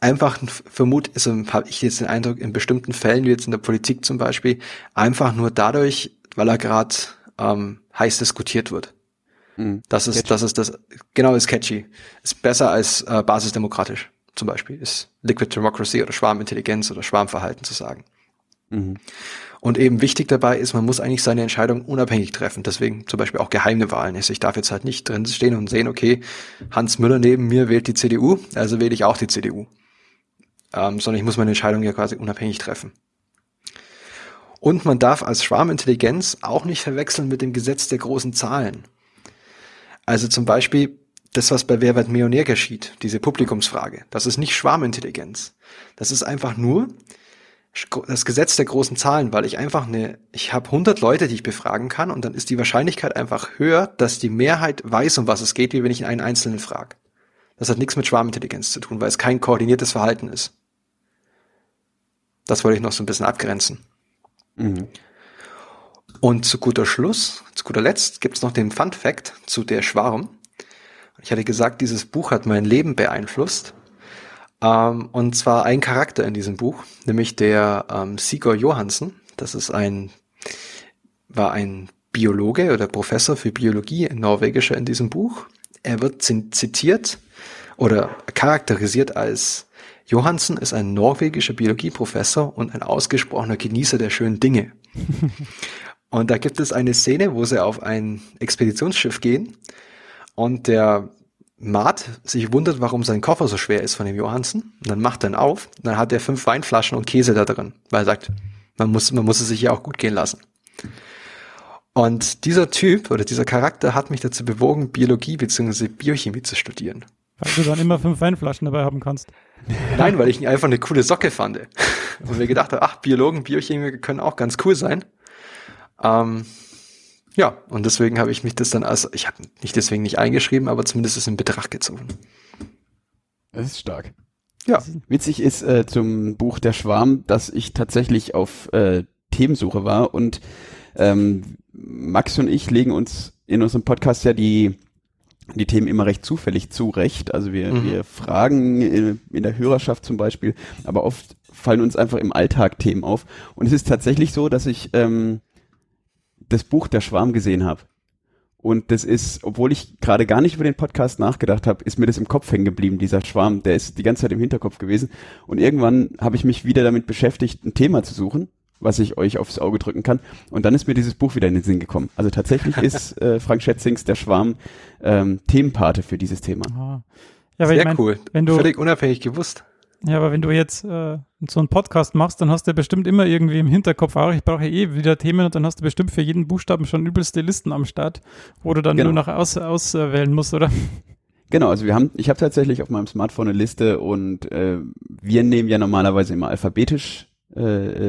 einfach vermut, also habe ich jetzt den Eindruck, in bestimmten Fällen, wie jetzt in der Politik zum Beispiel, einfach nur dadurch, weil er gerade ähm, heiß diskutiert wird. Mhm. Das ist, catchy. das ist das, genau, ist catchy. Ist besser als äh, basisdemokratisch, zum Beispiel. Ist Liquid Democracy oder Schwarmintelligenz oder Schwarmverhalten zu sagen. Mhm. Und eben wichtig dabei ist, man muss eigentlich seine Entscheidung unabhängig treffen. Deswegen zum Beispiel auch geheime Wahlen ist. Ich darf jetzt halt nicht drin stehen und sehen, okay, Hans Müller neben mir wählt die CDU, also wähle ich auch die CDU. Ähm, sondern ich muss meine Entscheidung ja quasi unabhängig treffen. Und man darf als Schwarmintelligenz auch nicht verwechseln mit dem Gesetz der großen Zahlen. Also zum Beispiel das, was bei Wer wird Millionär geschieht, diese Publikumsfrage. Das ist nicht Schwarmintelligenz. Das ist einfach nur, das Gesetz der großen Zahlen, weil ich einfach eine, ich habe 100 Leute, die ich befragen kann und dann ist die Wahrscheinlichkeit einfach höher, dass die Mehrheit weiß, um was es geht, wie wenn ich einen Einzelnen frage. Das hat nichts mit Schwarmintelligenz zu tun, weil es kein koordiniertes Verhalten ist. Das wollte ich noch so ein bisschen abgrenzen. Mhm. Und zu guter Schluss, zu guter Letzt gibt's noch den Fun Fact zu der Schwarm. Ich hatte gesagt, dieses Buch hat mein Leben beeinflusst. Ähm, und zwar ein Charakter in diesem Buch, nämlich der ähm, Sigurd Johansen. Das ist ein, war ein Biologe oder Professor für Biologie, ein Norwegischer in diesem Buch. Er wird zitiert oder charakterisiert als Johansen ist ein norwegischer Biologieprofessor und ein ausgesprochener Genießer der schönen Dinge. *laughs* und da gibt es eine Szene, wo sie auf ein Expeditionsschiff gehen und der Maat sich wundert, warum sein Koffer so schwer ist von dem Johansen. Und dann macht er ihn auf. Und dann hat er fünf Weinflaschen und Käse da drin, weil er sagt, man muss, man muss es sich ja auch gut gehen lassen. Und dieser Typ oder dieser Charakter hat mich dazu bewogen, Biologie bzw. Biochemie zu studieren. Weil du dann immer fünf Weinflaschen dabei haben kannst. *laughs* Nein, weil ich ihn einfach eine coole Socke fand. Und mir gedacht habe, ach, Biologen, Biochemiker können auch ganz cool sein. Ähm, ja, und deswegen habe ich mich das dann als, ich habe nicht deswegen nicht eingeschrieben, aber zumindest ist in Betracht gezogen. Das ist stark. Ja. Witzig ist äh, zum Buch Der Schwarm, dass ich tatsächlich auf äh, Themensuche war und ähm, Max und ich legen uns in unserem Podcast ja die die Themen immer recht zufällig zurecht. Also wir, mhm. wir fragen in, in, der Hörerschaft zum Beispiel, aber oft fallen uns einfach im Alltag Themen auf. Und es ist tatsächlich so, dass ich ähm, das Buch Der Schwarm gesehen habe. Und das ist, obwohl ich gerade gar nicht über den Podcast nachgedacht habe, ist mir das im Kopf hängen geblieben, dieser Schwarm. Der ist die ganze Zeit im Hinterkopf gewesen. Und irgendwann habe ich mich wieder damit beschäftigt, ein Thema zu suchen was ich euch aufs Auge drücken kann. Und dann ist mir dieses Buch wieder in den Sinn gekommen. Also tatsächlich *laughs* ist äh, Frank Schätzings Der Schwarm ähm, Themenpate für dieses Thema. Ah. Ja, Sehr ich mein, cool. Wenn du, Völlig unabhängig gewusst. Ja, aber wenn du jetzt äh, so einen Podcast machst, dann hast du ja bestimmt immer irgendwie im Hinterkopf auch, ich brauche eh wieder Themen und dann hast du bestimmt für jeden Buchstaben schon übelste Listen am Start, wo du dann genau. nur noch aus, auswählen musst, oder? Genau, also wir haben, ich habe tatsächlich auf meinem Smartphone eine Liste und äh, wir nehmen ja normalerweise immer alphabetisch äh,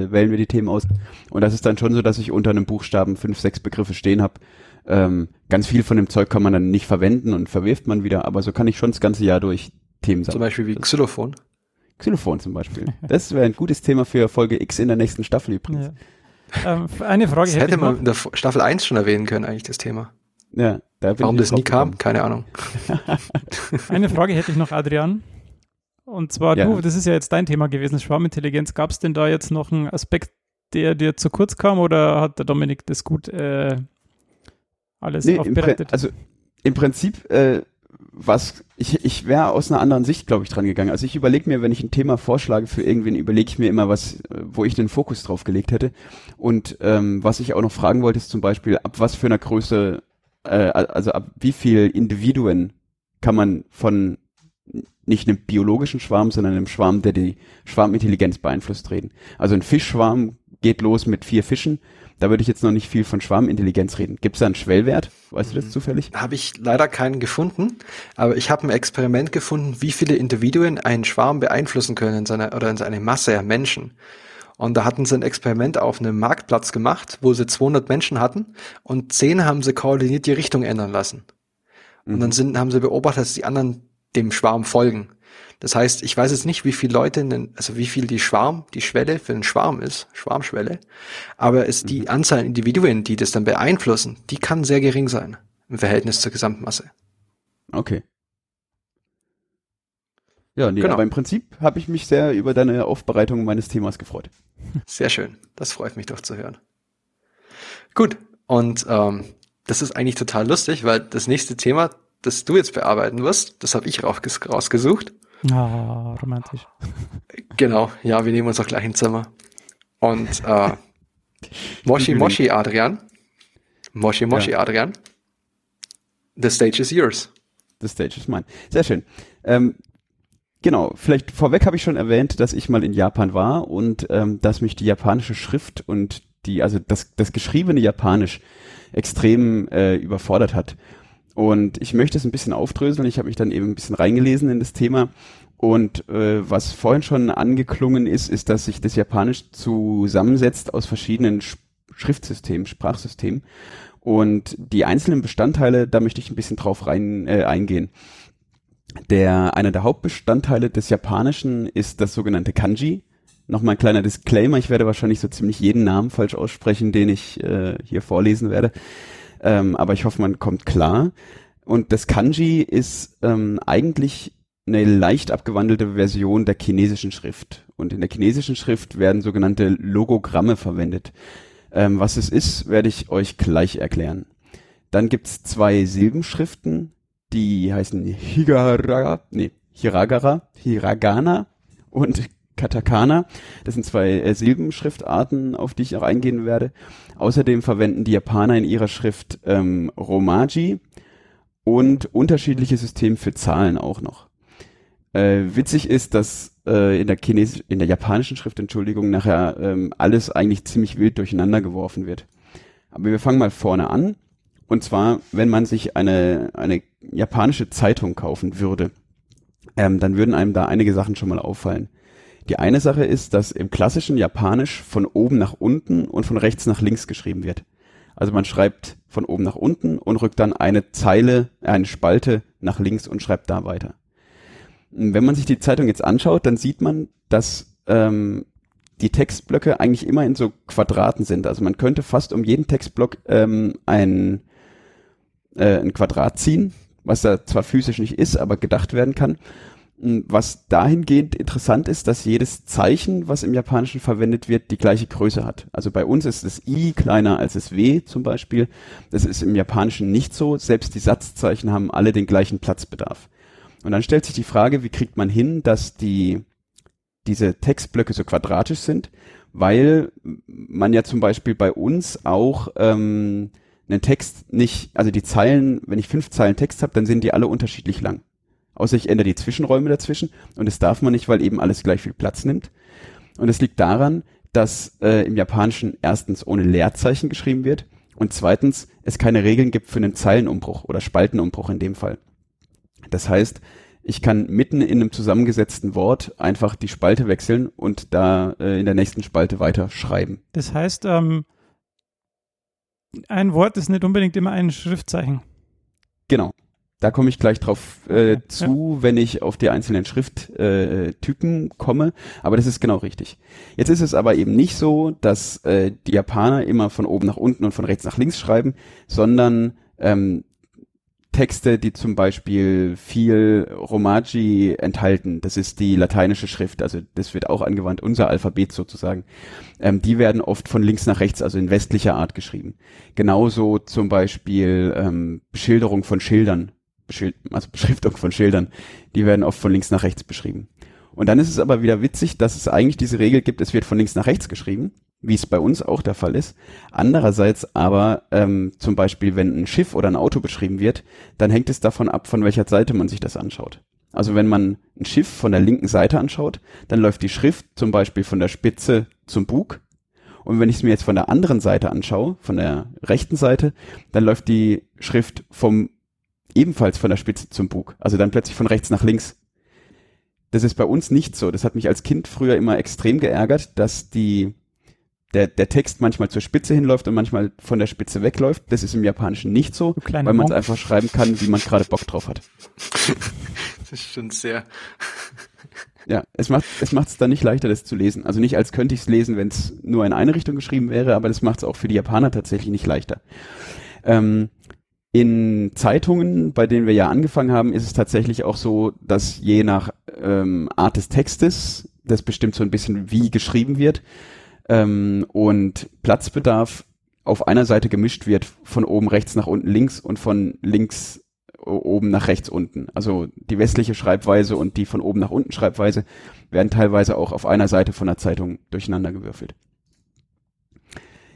äh, wählen wir die Themen aus. Und das ist dann schon so, dass ich unter einem Buchstaben fünf, sechs Begriffe stehen habe. Ähm, ganz viel von dem Zeug kann man dann nicht verwenden und verwirft man wieder, aber so kann ich schon das ganze Jahr durch Themen sammeln. Zum Beispiel wie Xylophon. Xylophon zum Beispiel. Das wäre ein gutes Thema für Folge X in der nächsten Staffel übrigens. Ja. Ähm, eine Frage das hätte, hätte man in der Staffel 1 schon erwähnen können, eigentlich das Thema. Ja, da bin Warum das nie kam, keine Ahnung. *laughs* eine Frage hätte ich noch, Adrian. Und zwar ja. du, das ist ja jetzt dein Thema gewesen, Schwarmintelligenz. Gab es denn da jetzt noch einen Aspekt, der dir zu kurz kam oder hat der Dominik das gut äh, alles nee, aufbereitet? Im also im Prinzip, äh, was ich, ich wäre aus einer anderen Sicht, glaube ich, dran gegangen. Also ich überlege mir, wenn ich ein Thema vorschlage für irgendwen, überlege ich mir immer, was, wo ich den Fokus drauf gelegt hätte. Und ähm, was ich auch noch fragen wollte, ist zum Beispiel, ab was für einer Größe, äh, also ab wie viel Individuen kann man von nicht einem biologischen Schwarm, sondern einem Schwarm, der die Schwarmintelligenz beeinflusst, reden. Also ein Fischschwarm geht los mit vier Fischen. Da würde ich jetzt noch nicht viel von Schwarmintelligenz reden. Gibt es da einen Schwellwert? Weißt du das mhm. zufällig? Habe ich leider keinen gefunden, aber ich habe ein Experiment gefunden, wie viele Individuen einen Schwarm beeinflussen können in seiner oder in seine Masse an Menschen. Und da hatten sie ein Experiment auf einem Marktplatz gemacht, wo sie 200 Menschen hatten und 10 haben sie koordiniert die Richtung ändern lassen. Und dann mhm. sind, haben sie beobachtet, dass die anderen dem Schwarm folgen. Das heißt, ich weiß jetzt nicht, wie viele Leute, also wie viel die Schwarm, die Schwelle für den Schwarm ist, Schwarmschwelle, aber ist die mhm. Anzahl Individuen, die das dann beeinflussen, die kann sehr gering sein im Verhältnis zur Gesamtmasse. Okay. Ja, nee, genau. aber im Prinzip habe ich mich sehr über deine Aufbereitung meines Themas gefreut. *laughs* Sehr schön. Das freut mich doch zu hören. Gut, und ähm, das ist eigentlich total lustig, weil das nächste Thema, das du jetzt bearbeiten wirst. Das habe ich rausgesucht. Ah, oh, romantisch. *laughs* Genau, ja, wir nehmen uns auch gleich ein Zimmer. Und äh, *laughs* Moshi Moshi Adrian. Moshi Moshi ja. Adrian. The stage is yours. The stage is mine. Sehr schön. Ähm, genau, vielleicht vorweg habe ich schon erwähnt, dass ich mal in Japan war und ähm, dass mich die japanische Schrift und die, also das, das geschriebene Japanisch extrem äh, überfordert hat. Und ich möchte es ein bisschen aufdröseln. Ich habe mich dann eben ein bisschen reingelesen in das Thema. Und äh, was vorhin schon angeklungen ist, ist, dass sich das Japanisch zusammensetzt aus verschiedenen Sch Schriftsystemen, Sprachsystemen. Und die einzelnen Bestandteile, da möchte ich ein bisschen drauf rein äh, eingehen. Der, einer der Hauptbestandteile des Japanischen ist das sogenannte Kanji. Nochmal ein kleiner Disclaimer, ich werde wahrscheinlich so ziemlich jeden Namen falsch aussprechen, den ich äh, hier vorlesen werde. Ähm, aber ich hoffe, man kommt klar. Und das Kanji ist ähm, eigentlich eine leicht abgewandelte Version der chinesischen Schrift. Und in der chinesischen Schrift werden sogenannte Logogramme verwendet. Ähm, was es ist, werde ich euch gleich erklären. Dann gibt's zwei Silbenschriften, die heißen Higara, nee, Hiragara, Hiragana und Katakana. Das sind zwei äh, Silbenschriftarten, auf die ich auch eingehen werde. Außerdem verwenden die Japaner in ihrer Schrift ähm, Romaji und unterschiedliche Systeme für Zahlen auch noch. Äh, witzig ist, dass äh, in der Chinesisch, in der japanischen Schrift, Entschuldigung, nachher ähm, alles eigentlich ziemlich wild durcheinander geworfen wird. Aber wir fangen mal vorne an. Und zwar, wenn man sich eine, eine japanische Zeitung kaufen würde, ähm, dann würden einem da einige Sachen schon mal auffallen. Die eine Sache ist, dass im klassischen Japanisch von oben nach unten und von rechts nach links geschrieben wird. Also man schreibt von oben nach unten und rückt dann eine Zeile, eine Spalte nach links und schreibt da weiter. Wenn man sich die Zeitung jetzt anschaut, dann sieht man, dass ähm, die Textblöcke eigentlich immer in so Quadraten sind. Also man könnte fast um jeden Textblock ähm, ein, äh, ein Quadrat ziehen, was da zwar physisch nicht ist, aber gedacht werden kann. Was dahingehend interessant ist, dass jedes Zeichen, was im Japanischen verwendet wird, die gleiche Größe hat. Also bei uns ist das I kleiner als das W zum Beispiel. Das ist im Japanischen nicht so. Selbst die Satzzeichen haben alle den gleichen Platzbedarf. Und dann stellt sich die Frage, wie kriegt man hin, dass die, diese Textblöcke so quadratisch sind, weil man ja zum Beispiel bei uns auch ähm, einen Text nicht, also die Zeilen, wenn ich fünf Zeilen Text habe, dann sind die alle unterschiedlich lang. Außer ich ändere die Zwischenräume dazwischen und das darf man nicht, weil eben alles gleich viel Platz nimmt. Und es liegt daran, dass äh, im Japanischen erstens ohne Leerzeichen geschrieben wird und zweitens es keine Regeln gibt für einen Zeilenumbruch oder Spaltenumbruch in dem Fall. Das heißt, ich kann mitten in einem zusammengesetzten Wort einfach die Spalte wechseln und da äh, in der nächsten Spalte weiter schreiben. Das heißt, ähm, ein Wort ist nicht unbedingt immer ein Schriftzeichen. Genau. Da komme ich gleich drauf äh, zu, ja. wenn ich auf die einzelnen Schrifttypen äh, komme. Aber das ist genau richtig. Jetzt ist es aber eben nicht so, dass äh, die Japaner immer von oben nach unten und von rechts nach links schreiben, sondern ähm, Texte, die zum Beispiel viel Romaji enthalten, das ist die lateinische Schrift, also das wird auch angewandt, unser Alphabet sozusagen, ähm, die werden oft von links nach rechts, also in westlicher Art geschrieben. Genauso zum Beispiel ähm, Beschilderung von Schildern Beschild also Beschriftung von Schildern, die werden oft von links nach rechts beschrieben. Und dann ist es aber wieder witzig, dass es eigentlich diese Regel gibt, es wird von links nach rechts geschrieben, wie es bei uns auch der Fall ist. Andererseits aber ähm, zum Beispiel, wenn ein Schiff oder ein Auto beschrieben wird, dann hängt es davon ab, von welcher Seite man sich das anschaut. Also wenn man ein Schiff von der linken Seite anschaut, dann läuft die Schrift zum Beispiel von der Spitze zum Bug. Und wenn ich es mir jetzt von der anderen Seite anschaue, von der rechten Seite, dann läuft die Schrift vom ebenfalls von der Spitze zum Bug. Also dann plötzlich von rechts nach links. Das ist bei uns nicht so. Das hat mich als Kind früher immer extrem geärgert, dass die, der, der Text manchmal zur Spitze hinläuft und manchmal von der Spitze wegläuft. Das ist im Japanischen nicht so, weil man es einfach schreiben kann, wie man gerade Bock drauf hat. *laughs* Das ist schon sehr. *laughs* Ja, es macht es macht es dann nicht leichter, das zu lesen. Also nicht als könnte ich es lesen, wenn es nur in eine Richtung geschrieben wäre, aber das macht es auch für die Japaner tatsächlich nicht leichter. Ähm, in Zeitungen, bei denen wir ja angefangen haben, ist es tatsächlich auch so, dass je nach ähm, Art des Textes, das bestimmt so ein bisschen, wie geschrieben wird, ähm, und Platzbedarf auf einer Seite gemischt wird, von oben rechts nach unten links und von links oben nach rechts unten. Also die westliche Schreibweise und die von oben nach unten Schreibweise werden teilweise auch auf einer Seite von der Zeitung durcheinander gewürfelt.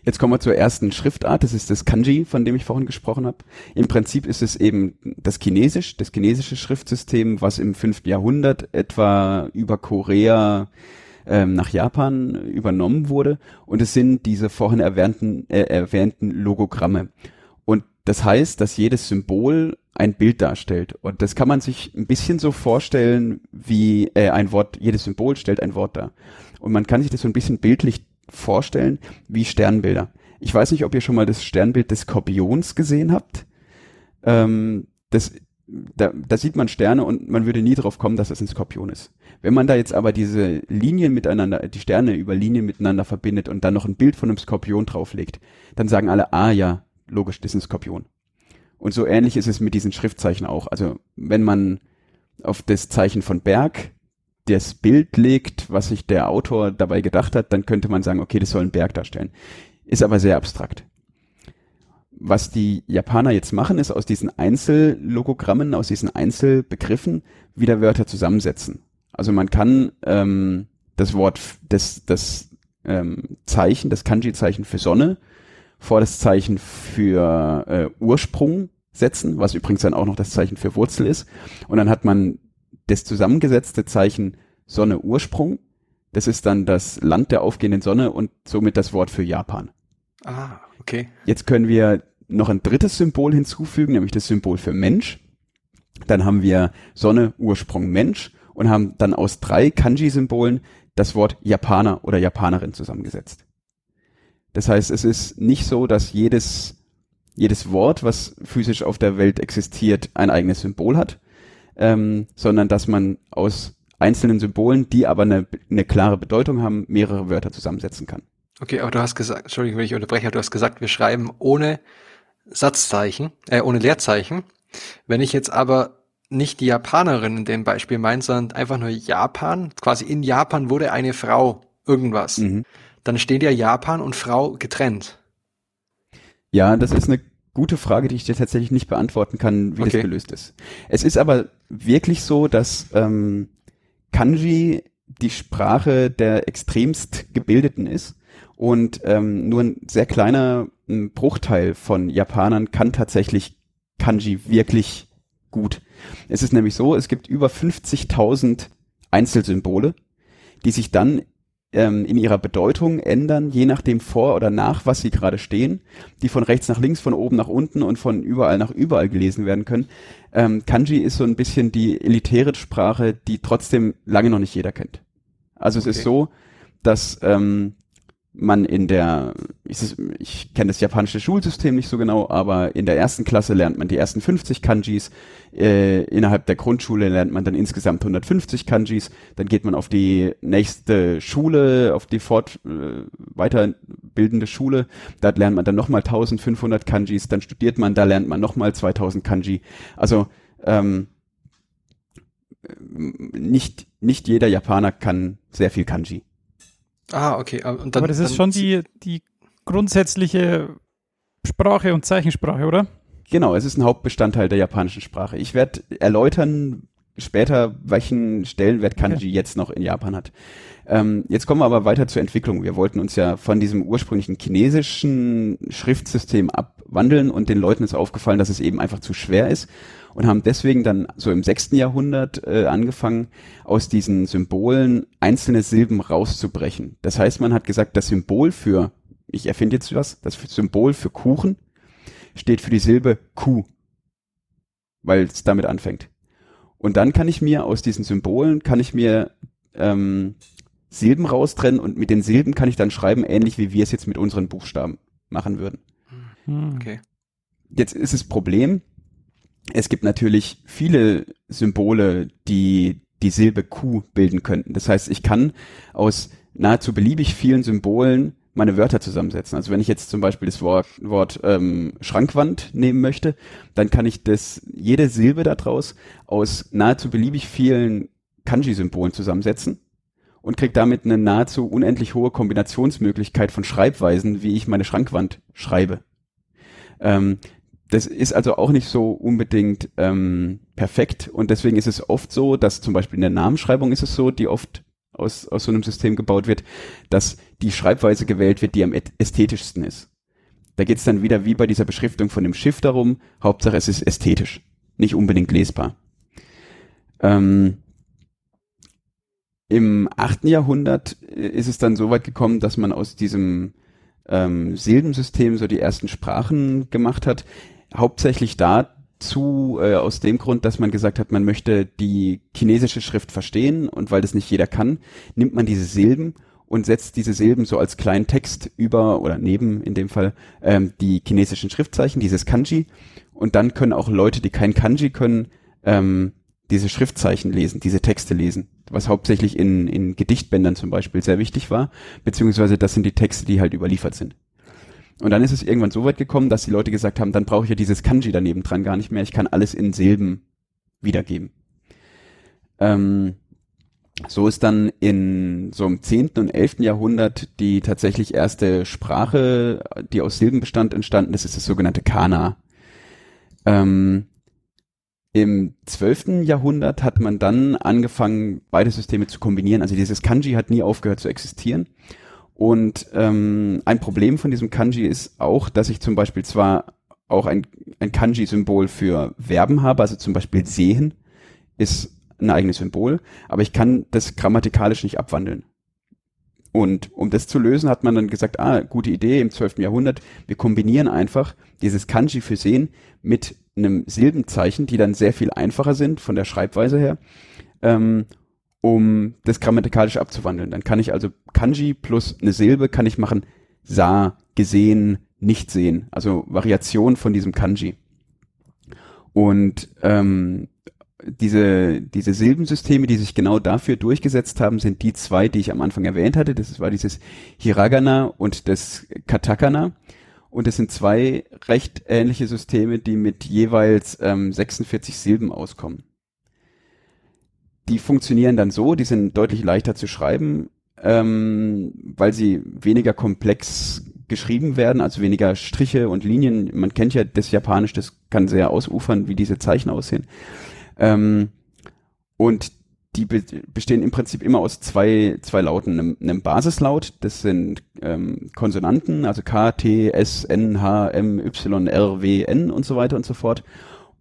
Jetzt kommen wir zur ersten Schriftart, das ist das Kanji, von dem ich vorhin gesprochen habe. Im Prinzip ist es eben das Chinesisch, das chinesische Schriftsystem, was im fünften Jahrhundert etwa über Korea ähm, nach Japan übernommen wurde. Und es sind diese vorhin erwähnten, äh, erwähnten Logogramme. Und das heißt, dass jedes Symbol ein Bild darstellt. Und das kann man sich ein bisschen so vorstellen, wie äh, ein Wort, jedes Symbol stellt ein Wort dar. Und man kann sich das so ein bisschen bildlich vorstellen wie Sternbilder. Ich weiß nicht, ob ihr schon mal das Sternbild des Skorpions gesehen habt. Ähm, das, da, da sieht man Sterne und man würde nie drauf kommen, dass das ein Skorpion ist. Wenn man da jetzt aber diese Linien miteinander, die Sterne über Linien miteinander verbindet und dann noch ein Bild von einem Skorpion drauflegt, dann sagen alle, ah ja, logisch, das ist ein Skorpion. Und so ähnlich ist es mit diesen Schriftzeichen auch. Also wenn man auf das Zeichen von Berg das Bild legt, was sich der Autor dabei gedacht hat, dann könnte man sagen, okay, das soll ein Berg darstellen. Ist aber sehr abstrakt. Was die Japaner jetzt machen, ist aus diesen Einzellogogrammen, aus diesen Einzelbegriffen wieder Wörter zusammensetzen. Also man kann ähm, das Wort, das, das ähm, Zeichen, das Kanji-Zeichen für Sonne vor das Zeichen für äh, Ursprung setzen, was übrigens dann auch noch das Zeichen für Wurzel ist. Und dann hat man das zusammengesetzte Zeichen Sonne Ursprung. Das ist dann das Land der aufgehenden Sonne und somit das Wort für Japan. Ah, okay. Jetzt können wir noch ein drittes Symbol hinzufügen, nämlich das Symbol für Mensch. Dann haben wir Sonne Ursprung Mensch und haben dann aus drei Kanji-Symbolen das Wort Japaner oder Japanerin zusammengesetzt. Das heißt, es ist nicht so, dass jedes, jedes Wort, was physisch auf der Welt existiert, ein eigenes Symbol hat, ähm, sondern dass man aus einzelnen Symbolen, die aber eine, eine klare Bedeutung haben, mehrere Wörter zusammensetzen kann. Okay, aber du hast gesagt, Entschuldigung, wenn ich unterbreche, du hast gesagt, wir schreiben ohne Satzzeichen, äh, ohne Leerzeichen. Wenn ich jetzt aber nicht die Japanerin in dem Beispiel meine, sondern einfach nur Japan, quasi in Japan wurde eine Frau irgendwas, mhm. dann steht ja Japan und Frau getrennt. Ja, das ist eine gute Frage, die ich dir tatsächlich nicht beantworten kann, wie okay. das gelöst ist. Es ist aber wirklich so, dass ähm, Kanji die Sprache der extremst Gebildeten ist und ähm, nur ein sehr kleiner ein Bruchteil von Japanern kann tatsächlich Kanji wirklich gut. Es ist nämlich so, es gibt über 50.000 Einzelsymbole, die sich dann ähm, in ihrer Bedeutung ändern, je nachdem vor oder nach, was sie gerade stehen, die von rechts nach links, von oben nach unten und von überall nach überall gelesen werden können. Ähm, Kanji ist so ein bisschen die elitäre Sprache, die trotzdem lange noch nicht jeder kennt. Also okay. es ist so, dass ähm, man in der, ich, ich kenne das japanische Schulsystem nicht so genau, aber in der ersten Klasse lernt man die ersten 50 Kanjis, äh, innerhalb der Grundschule lernt man dann insgesamt 150 Kanjis, dann geht man auf die nächste Schule, auf die fort äh, weiterbildende Schule, da lernt man dann nochmal 1500 Kanjis, dann studiert man, da lernt man nochmal 2000 Kanji. Also ähm, nicht, nicht jeder Japaner kann sehr viel Kanji. Ah, okay. Und dann, Aber das ist schon die, die grundsätzliche Sprache und Zeichensprache, oder? Genau, es ist ein Hauptbestandteil der japanischen Sprache. Ich werde erläutern später, welchen Stellenwert Kanji okay. jetzt noch in Japan hat. Ähm, jetzt kommen wir aber weiter zur Entwicklung. Wir wollten uns ja von diesem ursprünglichen chinesischen Schriftsystem abwandeln und den Leuten ist aufgefallen, dass es eben einfach zu schwer ist und haben deswegen dann so im sechsten Jahrhundert äh, angefangen, aus diesen Symbolen einzelne Silben rauszubrechen. Das heißt, man hat gesagt, das Symbol für, ich erfinde jetzt was, das Symbol für Kuchen steht für die Silbe Kuh, weil es damit anfängt. Und dann kann ich mir aus diesen Symbolen, kann ich mir ähm, Silben raustrennen und mit den Silben kann ich dann schreiben, ähnlich wie wir es jetzt mit unseren Buchstaben machen würden. Hm. Okay. Jetzt ist das Problem, es gibt natürlich viele Symbole, die die Silbe Q bilden könnten. Das heißt, ich kann aus nahezu beliebig vielen Symbolen meine Wörter zusammensetzen. Also wenn ich jetzt zum Beispiel das Wort, Wort ähm, Schrankwand nehmen möchte, dann kann ich das jede Silbe daraus aus nahezu beliebig vielen Kanji-Symbolen zusammensetzen und kriege damit eine nahezu unendlich hohe Kombinationsmöglichkeit von Schreibweisen, wie ich meine Schrankwand schreibe. Ähm, das ist also auch nicht so unbedingt ähm, perfekt und deswegen ist es oft so, dass zum Beispiel in der Namensschreibung ist es so, die oft aus, aus so einem System gebaut wird, dass die Schreibweise gewählt wird, die am ästhetischsten ist. Da geht es dann wieder wie bei dieser Beschriftung von dem Schiff darum, Hauptsache es ist ästhetisch, nicht unbedingt lesbar. Ähm, Im achten Jahrhundert ist es dann so weit gekommen, dass man aus diesem ähm, Silbensystem so die ersten Sprachen gemacht hat. Hauptsächlich dazu äh, aus dem Grund, dass man gesagt hat, man möchte die chinesische Schrift verstehen und weil das nicht jeder kann, nimmt man diese Silben und setzt diese Silben so als kleinen Text über oder neben in dem Fall ähm, die chinesischen Schriftzeichen, dieses Kanji. Und dann können auch Leute, die kein Kanji können, ähm, diese Schriftzeichen lesen, diese Texte lesen, was hauptsächlich in, in Gedichtbändern zum Beispiel sehr wichtig war, beziehungsweise das sind die Texte, die halt überliefert sind. Und dann ist es irgendwann so weit gekommen, dass die Leute gesagt haben, dann brauche ich ja dieses Kanji daneben dran gar nicht mehr, ich kann alles in Silben wiedergeben. Ähm, so ist dann in so im 10. und 11. Jahrhundert die tatsächlich erste Sprache, die aus Silben bestand, entstanden. Das ist das sogenannte Kana. Ähm, Im 12. Jahrhundert hat man dann angefangen, beide Systeme zu kombinieren. Also dieses Kanji hat nie aufgehört zu existieren. Und ähm, ein Problem von diesem Kanji ist auch, dass ich zum Beispiel zwar auch ein, ein Kanji-Symbol für Verben habe, also zum Beispiel sehen ist ein eigenes Symbol, aber ich kann das grammatikalisch nicht abwandeln. Und um das zu lösen, hat man dann gesagt, ah, gute Idee im 12. Jahrhundert, wir kombinieren einfach dieses Kanji für sehen mit einem Silbenzeichen, die dann sehr viel einfacher sind von der Schreibweise her, ähm, um das grammatikalisch abzuwandeln. Dann kann ich also Kanji plus eine Silbe kann ich machen, sah, gesehen, nicht sehen, also Variation von diesem Kanji. Und ähm, diese, diese Silbensysteme, die sich genau dafür durchgesetzt haben, sind die zwei, die ich am Anfang erwähnt hatte. Das war dieses Hiragana und das Katakana. Und es sind zwei recht ähnliche Systeme, die mit jeweils ähm, 46 Silben auskommen. Die funktionieren dann so, die sind deutlich leichter zu schreiben, ähm, weil sie weniger komplex geschrieben werden, also weniger Striche und Linien. Man kennt ja das Japanisch, das kann sehr ausufern, wie diese Zeichen aussehen. Ähm, und die be bestehen im Prinzip immer aus zwei, zwei Lauten. Einem, Basislaut, das sind ähm, Konsonanten, also K, T, S, N, H, M, Y, R, W, N und so weiter und so fort.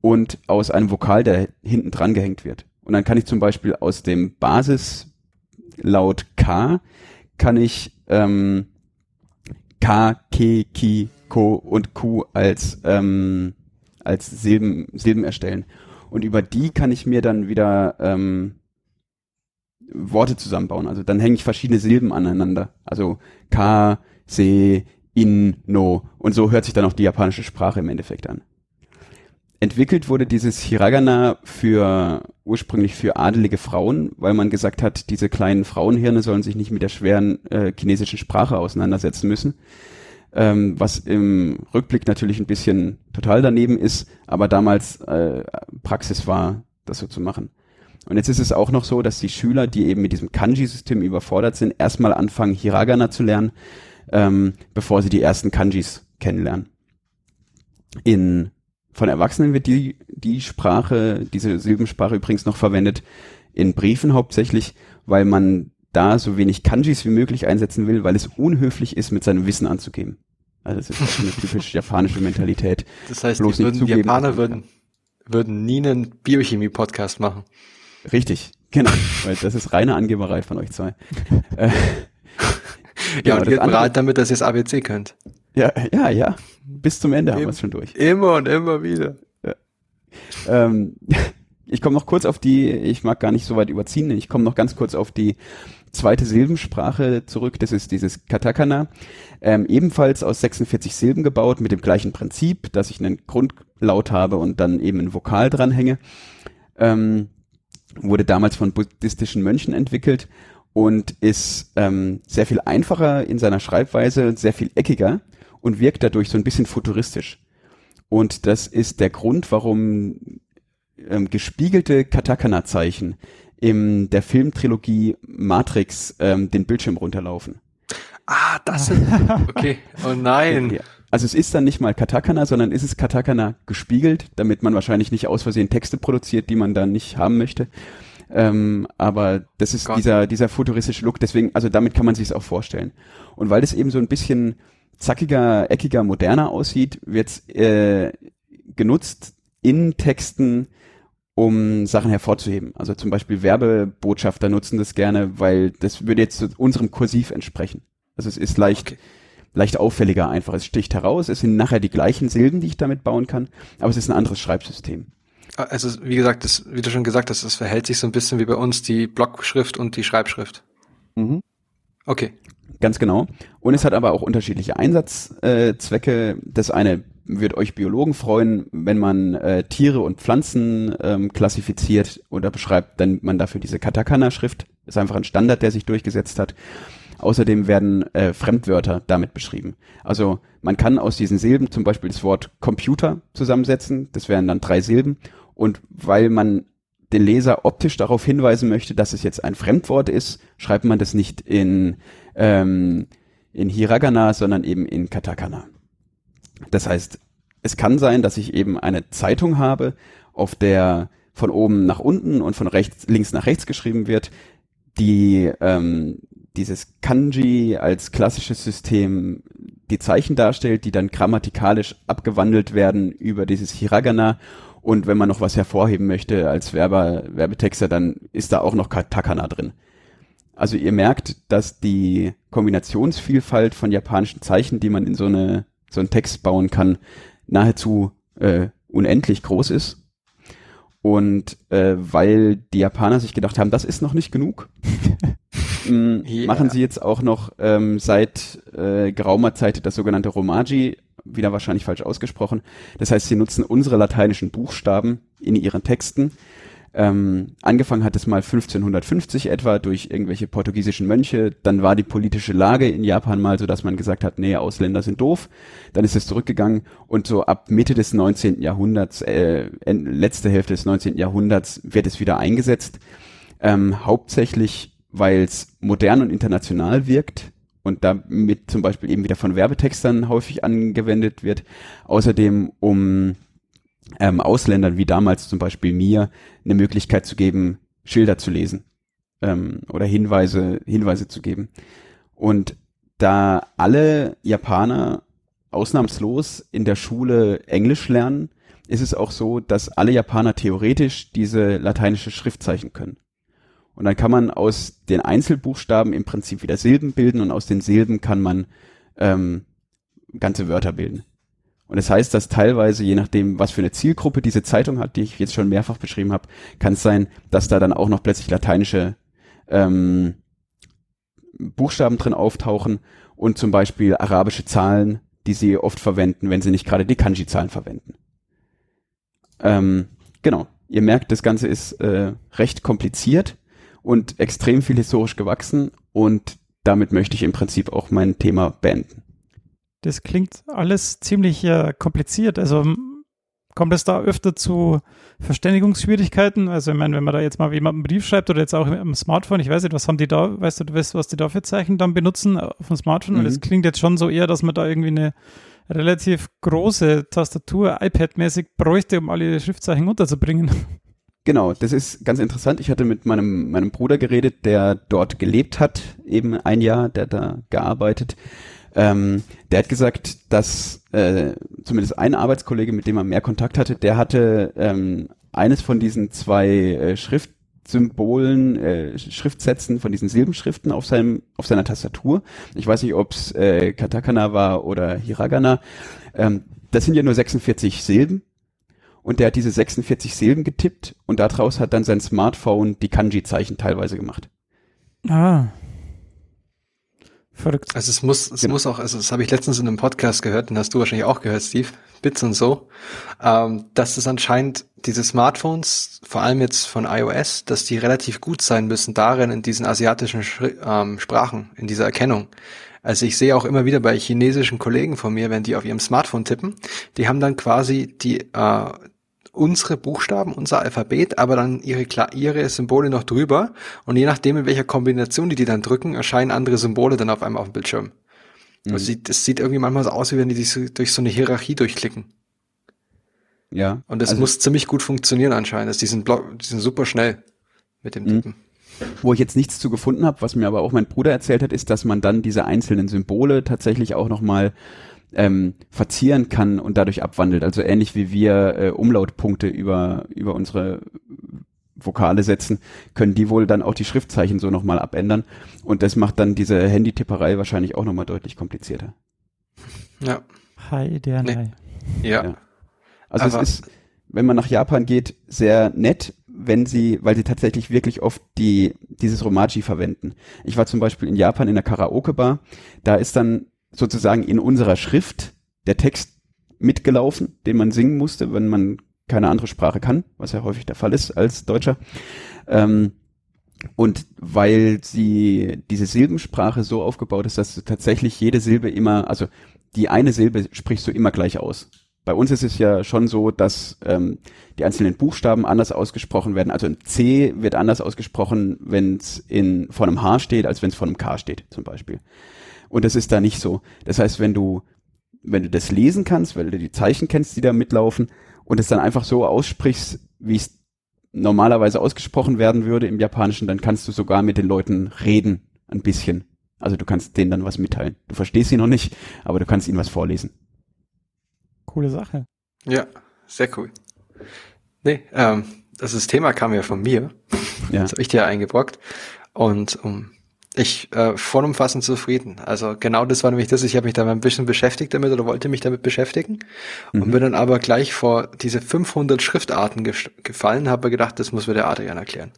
Und aus einem Vokal, der hinten dran gehängt wird. Und dann kann ich zum Beispiel aus dem Basislaut K, kann ich ähm, K, K, Ki, Ko und Q als, ähm, als Silben, Silben erstellen. Und über die kann ich mir dann wieder ähm, Worte zusammenbauen. Also dann hänge ich verschiedene Silben aneinander. Also Ka, Se, In, No. Und so hört sich dann auch die japanische Sprache im Endeffekt an. Entwickelt wurde dieses Hiragana für ursprünglich für adelige Frauen, weil man gesagt hat, diese kleinen Frauenhirne sollen sich nicht mit der schweren äh, chinesischen Sprache auseinandersetzen müssen ähm, was im Rückblick natürlich ein bisschen total daneben ist, aber damals äh, Praxis war, das so zu machen. Und jetzt ist es auch noch so, dass die Schüler, die eben mit diesem Kanji-System überfordert sind, erstmal anfangen, Hiragana zu lernen, ähm, bevor sie die ersten Kanjis kennenlernen. In, von Erwachsenen wird die, die Sprache, diese Silbensprache übrigens noch verwendet, in Briefen hauptsächlich, weil man da so wenig Kanjis wie möglich einsetzen will, weil es unhöflich ist, mit seinem Wissen anzugeben. Also das ist eine typisch japanische Mentalität. Das heißt, Bloß die, würden, die Japaner würden, würden nie einen Biochemie-Podcast machen. Richtig, genau, weil das ist reine Angeberei von euch zwei. *laughs* Äh, ja, genau, und ihr bereit damit, dass ihr das ABC könnt. Ja, ja, ja. Bis zum Ende haben wir es schon durch. Immer und immer wieder. Ja. Ähm, *laughs* ich komme noch kurz auf die, ich mag gar nicht so weit überziehen, ich komme noch ganz kurz auf die zweite Silbensprache zurück, das ist dieses Katakana, ähm, ebenfalls aus 46 Silben gebaut, mit dem gleichen Prinzip, dass ich einen Grundlaut habe und dann eben ein Vokal dranhänge. Ähm, wurde damals von buddhistischen Mönchen entwickelt und ist ähm, sehr viel einfacher in seiner Schreibweise, sehr viel eckiger und wirkt dadurch so ein bisschen futuristisch. Und das ist der Grund, warum ähm, gespiegelte Katakana-Zeichen in der Filmtrilogie Matrix ähm, den Bildschirm runterlaufen. Ah, das sind, *laughs* okay, oh nein. Ja. Also es ist dann nicht mal Katakana, sondern ist es Katakana gespiegelt, damit man wahrscheinlich nicht aus Versehen Texte produziert, die man dann nicht haben möchte. Ähm, aber das ist dieser, dieser futuristische Look, deswegen, also damit kann man sich es auch vorstellen. Und weil das eben so ein bisschen zackiger, eckiger, moderner aussieht, wird äh, genutzt in Texten, um Sachen hervorzuheben. Also zum Beispiel Werbebotschafter nutzen das gerne, weil das würde jetzt unserem Kursiv entsprechen. Also es ist leicht, okay. leicht auffälliger einfach. Es sticht heraus, es sind nachher die gleichen Silben, die ich damit bauen kann, aber es ist ein anderes Schreibsystem. Also wie gesagt, das, wie du schon gesagt hast, es verhält sich so ein bisschen wie bei uns die Blockschrift und die Schreibschrift. Mhm. Okay. Ganz genau. Und es hat aber auch unterschiedliche Einsatzzwecke. Das eine wird euch Biologen freuen, wenn man äh, Tiere und Pflanzen ähm, klassifiziert oder beschreibt, dann man dafür diese Katakana-Schrift. Ist einfach ein Standard, der sich durchgesetzt hat. Außerdem werden äh, Fremdwörter damit beschrieben. Also man kann aus diesen Silben zum Beispiel das Wort Computer zusammensetzen. Das wären dann drei Silben. Und weil man den Leser optisch darauf hinweisen möchte, dass es jetzt ein Fremdwort ist, schreibt man das nicht in, ähm, in Hiragana, sondern eben in Katakana. Das heißt, es kann sein, dass ich eben eine Zeitung habe, auf der von oben nach unten und von rechts, links nach rechts geschrieben wird, die ähm, dieses Kanji als klassisches System die Zeichen darstellt, die dann grammatikalisch abgewandelt werden über dieses Hiragana. Und wenn man noch was hervorheben möchte als Werber, Werbetexter, dann ist da auch noch Katakana drin. Also ihr merkt, dass die Kombinationsvielfalt von japanischen Zeichen, die man in so eine so einen Text bauen kann, nahezu äh, unendlich groß ist. Und äh, weil die Japaner sich gedacht haben, das ist noch nicht genug, *laughs* yeah. machen sie jetzt auch noch ähm, seit äh, geraumer Zeit das sogenannte Romaji, wieder wahrscheinlich falsch ausgesprochen. Das heißt, sie nutzen unsere lateinischen Buchstaben in ihren Texten ähm, angefangen hat es mal 1550 etwa durch irgendwelche portugiesischen Mönche. Dann war die politische Lage in Japan mal so, dass man gesagt hat, nee, Ausländer sind doof. Dann ist es zurückgegangen und so ab Mitte des 19. Jahrhunderts, äh, letzte Hälfte des 19. Jahrhunderts wird es wieder eingesetzt. Ähm, hauptsächlich, weil es modern und international wirkt und damit zum Beispiel eben wieder von Werbetextern häufig angewendet wird. Außerdem um ähm, Ausländern wie damals zum Beispiel mir eine Möglichkeit zu geben, Schilder zu lesen ähm, oder Hinweise, Hinweise zu geben. Und da alle Japaner ausnahmslos in der Schule Englisch lernen, ist es auch so, dass alle Japaner theoretisch diese lateinische Schriftzeichen können. Und dann kann man aus den Einzelbuchstaben im Prinzip wieder Silben bilden und aus den Silben kann man ähm, ganze Wörter bilden. Und das heißt, dass teilweise, je nachdem, was für eine Zielgruppe diese Zeitung hat, die ich jetzt schon mehrfach beschrieben habe, kann es sein, dass da dann auch noch plötzlich lateinische ähm, Buchstaben drin auftauchen und zum Beispiel arabische Zahlen, die sie oft verwenden, wenn sie nicht gerade die Kanji-Zahlen verwenden. Ähm, genau. Ihr merkt, das Ganze ist äh, recht kompliziert und extrem viel historisch gewachsen und damit möchte ich im Prinzip auch mein Thema beenden. Das klingt alles ziemlich äh, kompliziert. Also kommt es da öfter zu Verständigungsschwierigkeiten? Also ich meine, wenn man da jetzt mal jemand einen Brief schreibt oder jetzt auch im Smartphone, ich weiß nicht, was haben die da, weißt du, du weißt, was die da für Zeichen dann benutzen auf dem Smartphone? Mhm. Und es klingt jetzt schon so eher, dass man da irgendwie eine relativ große Tastatur, iPad-mäßig bräuchte, um alle Schriftzeichen unterzubringen. *laughs* Genau, das ist ganz interessant. Ich hatte mit meinem, meinem Bruder geredet, der dort gelebt hat, eben ein Jahr, der da gearbeitet. Ähm, der hat gesagt, dass äh, zumindest ein Arbeitskollege, mit dem er mehr Kontakt hatte, der hatte ähm, eines von diesen zwei äh, Schriftsymbolen, äh, Schriftsätzen von diesen Silbenschriften auf seinem auf seiner Tastatur. Ich weiß nicht, ob es äh, Katakana war oder Hiragana. Ähm, das sind ja nur 46 Silben. Und der hat diese 46 Silben getippt und daraus hat dann sein Smartphone die Kanji-Zeichen teilweise gemacht. Ah. Verrückt. Also es muss, es genau. muss auch, also das habe ich letztens in einem Podcast gehört, den hast du wahrscheinlich auch gehört, Steve, Bits und so, ähm, dass es anscheinend diese Smartphones, vor allem jetzt von iOS, dass die relativ gut sein müssen darin, in diesen asiatischen Schri ähm, Sprachen, in dieser Erkennung. Also ich sehe auch immer wieder bei chinesischen Kollegen von mir, wenn die auf ihrem Smartphone tippen, die haben dann quasi die, äh, unsere Buchstaben, unser Alphabet, aber dann ihre, ihre Symbole noch drüber. Und je nachdem, in welcher Kombination die die dann drücken, erscheinen andere Symbole dann auf einmal auf dem Bildschirm. Mhm. Also sieht, das sieht irgendwie manchmal so aus, wie wenn die sich durch so eine Hierarchie durchklicken. Ja. Und das also, muss ziemlich gut funktionieren anscheinend. Also die sind, die sind super schnell mit dem mhm. Tippen. Wo ich jetzt nichts zu gefunden habe, was mir aber auch mein Bruder erzählt hat, ist, dass man dann diese einzelnen Symbole tatsächlich auch nochmal ähm, verzieren kann und dadurch abwandelt. Also ähnlich wie wir äh, Umlautpunkte über, über unsere Vokale setzen, können die wohl dann auch die Schriftzeichen so nochmal abändern. Und das macht dann diese Handytipperei wahrscheinlich auch nochmal deutlich komplizierter. Ja. Hi, der Nee. Ja. Ja. Also Aber- es ist, wenn man nach Japan geht, sehr nett, wenn sie, weil sie tatsächlich wirklich oft die, dieses Romaji verwenden. Ich war zum Beispiel in Japan in der Karaoke-Bar, da ist dann sozusagen in unserer Schrift der Text mitgelaufen, den man singen musste, wenn man keine andere Sprache kann, was ja häufig der Fall ist als Deutscher. Ähm, und weil sie diese Silbensprache so aufgebaut ist, dass du tatsächlich jede Silbe immer, also die eine Silbe sprichst du immer gleich aus. Bei uns ist es ja schon so, dass ähm, die einzelnen Buchstaben anders ausgesprochen werden. Also ein C wird anders ausgesprochen, wenn es in vor einem H steht, als wenn es vor einem K steht, zum Beispiel. Und das ist da nicht so. Das heißt, wenn du, wenn du das lesen kannst, weil du die Zeichen kennst, die da mitlaufen, und es dann einfach so aussprichst, wie es normalerweise ausgesprochen werden würde im Japanischen, dann kannst du sogar mit den Leuten reden, ein bisschen. Also du kannst denen dann was mitteilen. Du verstehst sie noch nicht, aber du kannst ihnen was vorlesen. Coole Sache. Ja, sehr cool. Nee, ähm, das ist- Thema kam ja von mir. Ja. Das habe ich dir eingebrockt. Und um, ich äh, vollumfassend zufrieden. Also genau das war nämlich das. Ich habe mich da mal ein bisschen beschäftigt damit oder wollte mich damit beschäftigen und Mhm. bin dann aber gleich vor diese 500 Schriftarten gefallen, habe gedacht, das muss mir der Adrian erklären.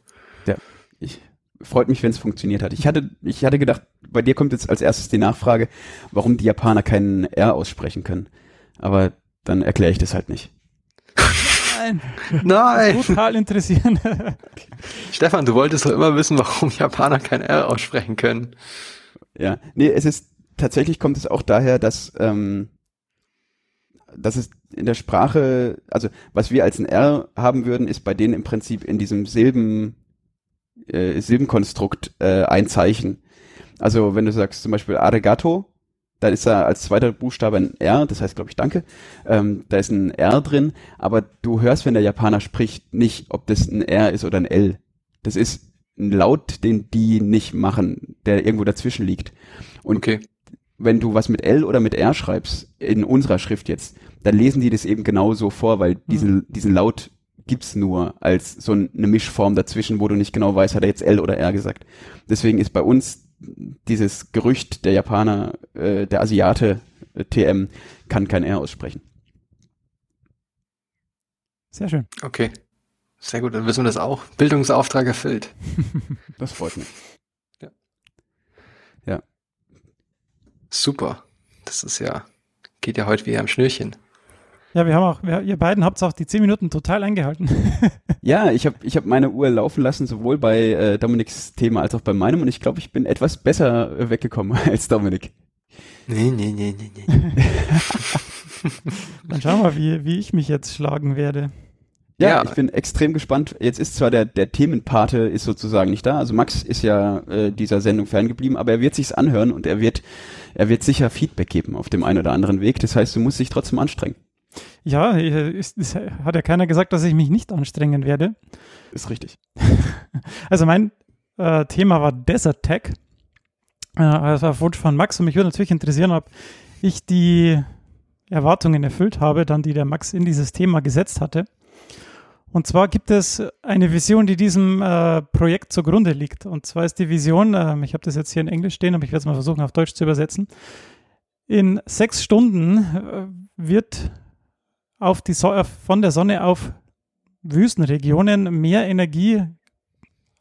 Ja, ich freut mich, wenn es funktioniert hat. Ich hatte, ich hatte gedacht, bei dir kommt jetzt als erstes die Nachfrage, warum die Japaner keinen R aussprechen können. Aber dann erkläre ich das halt nicht. *laughs* Nein, Nein! total interessieren. *laughs* Stefan, du wolltest doch immer wissen, warum Japaner kein R aussprechen können. Ja, nee, es ist tatsächlich kommt es auch daher, dass ähm, dass es in der Sprache, also was wir als ein R haben würden, ist bei denen im Prinzip in diesem Silben äh, Silbenkonstrukt äh, ein Zeichen. Also wenn du sagst zum Beispiel Arigato, dann ist da als zweiter Buchstabe ein R, das heißt glaube ich Danke. Ähm, da ist ein R drin, aber du hörst, wenn der Japaner spricht, nicht, ob das ein R ist oder ein L. Das ist ein Laut, den die nicht machen, der irgendwo dazwischen liegt. Und Okay. wenn du was mit L oder mit R schreibst, in unserer Schrift jetzt, dann lesen die das eben genau so vor, weil diesen, diesen Laut gibt's nur als so eine Mischform dazwischen, wo du nicht genau weißt, hat er jetzt L oder R gesagt. Deswegen ist bei uns dieses Gerücht, der Japaner, äh, der Asiate äh, TM kann kein R aussprechen. Sehr schön. Okay. Sehr gut, dann wissen wir das auch. Bildungsauftrag erfüllt. *laughs* Das freut mich. Super. Das ist ja, geht ja heute wie am Schnürchen. Ja, wir haben auch, wir, ihr beiden habt auch die zehn Minuten total eingehalten. *laughs* Ja, ich habe ich hab meine Uhr laufen lassen, sowohl bei äh, Dominiks Thema als auch bei meinem und ich glaube, ich bin etwas besser äh, weggekommen *laughs* als Dominik. Nee, nee, nee, nee, nee. *laughs* Dann schauen wir, wie, wie ich mich jetzt schlagen werde. Ja, Ja. ich bin extrem gespannt. Jetzt ist zwar der, der Themenpate ist sozusagen nicht da. Also Max ist ja äh, dieser Sendung ferngeblieben, aber er wird sich's anhören und er wird, er wird sicher Feedback geben auf dem einen oder anderen Weg. Das heißt, du musst dich trotzdem anstrengen. Ja, äh, ist, ist, hat ja keiner gesagt, dass ich mich nicht anstrengen werde. Ist richtig. *laughs* Also mein äh, Thema war Desert Tech. Äh, das war auf Wunsch von Max und mich würde natürlich interessieren, ob ich die Erwartungen erfüllt habe, dann die der Max in dieses Thema gesetzt hatte. Und zwar gibt es eine Vision, die diesem äh, Projekt zugrunde liegt. Und zwar ist die Vision, ähm, ich habe das jetzt hier in Englisch stehen, aber ich werde es mal versuchen auf Deutsch zu übersetzen. In sechs Stunden äh, wird auf die so von der Sonne auf Wüstenregionen mehr Energie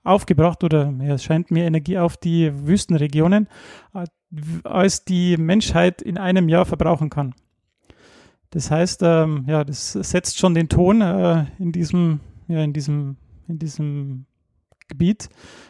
aufgebracht oder es scheint mehr Energie auf die Wüstenregionen, äh, als die Menschheit in einem Jahr verbrauchen kann. Das heißt, ähm, ja, das setzt schon den Ton äh, in diesem, ja, in diesem, in diesem Gebiet.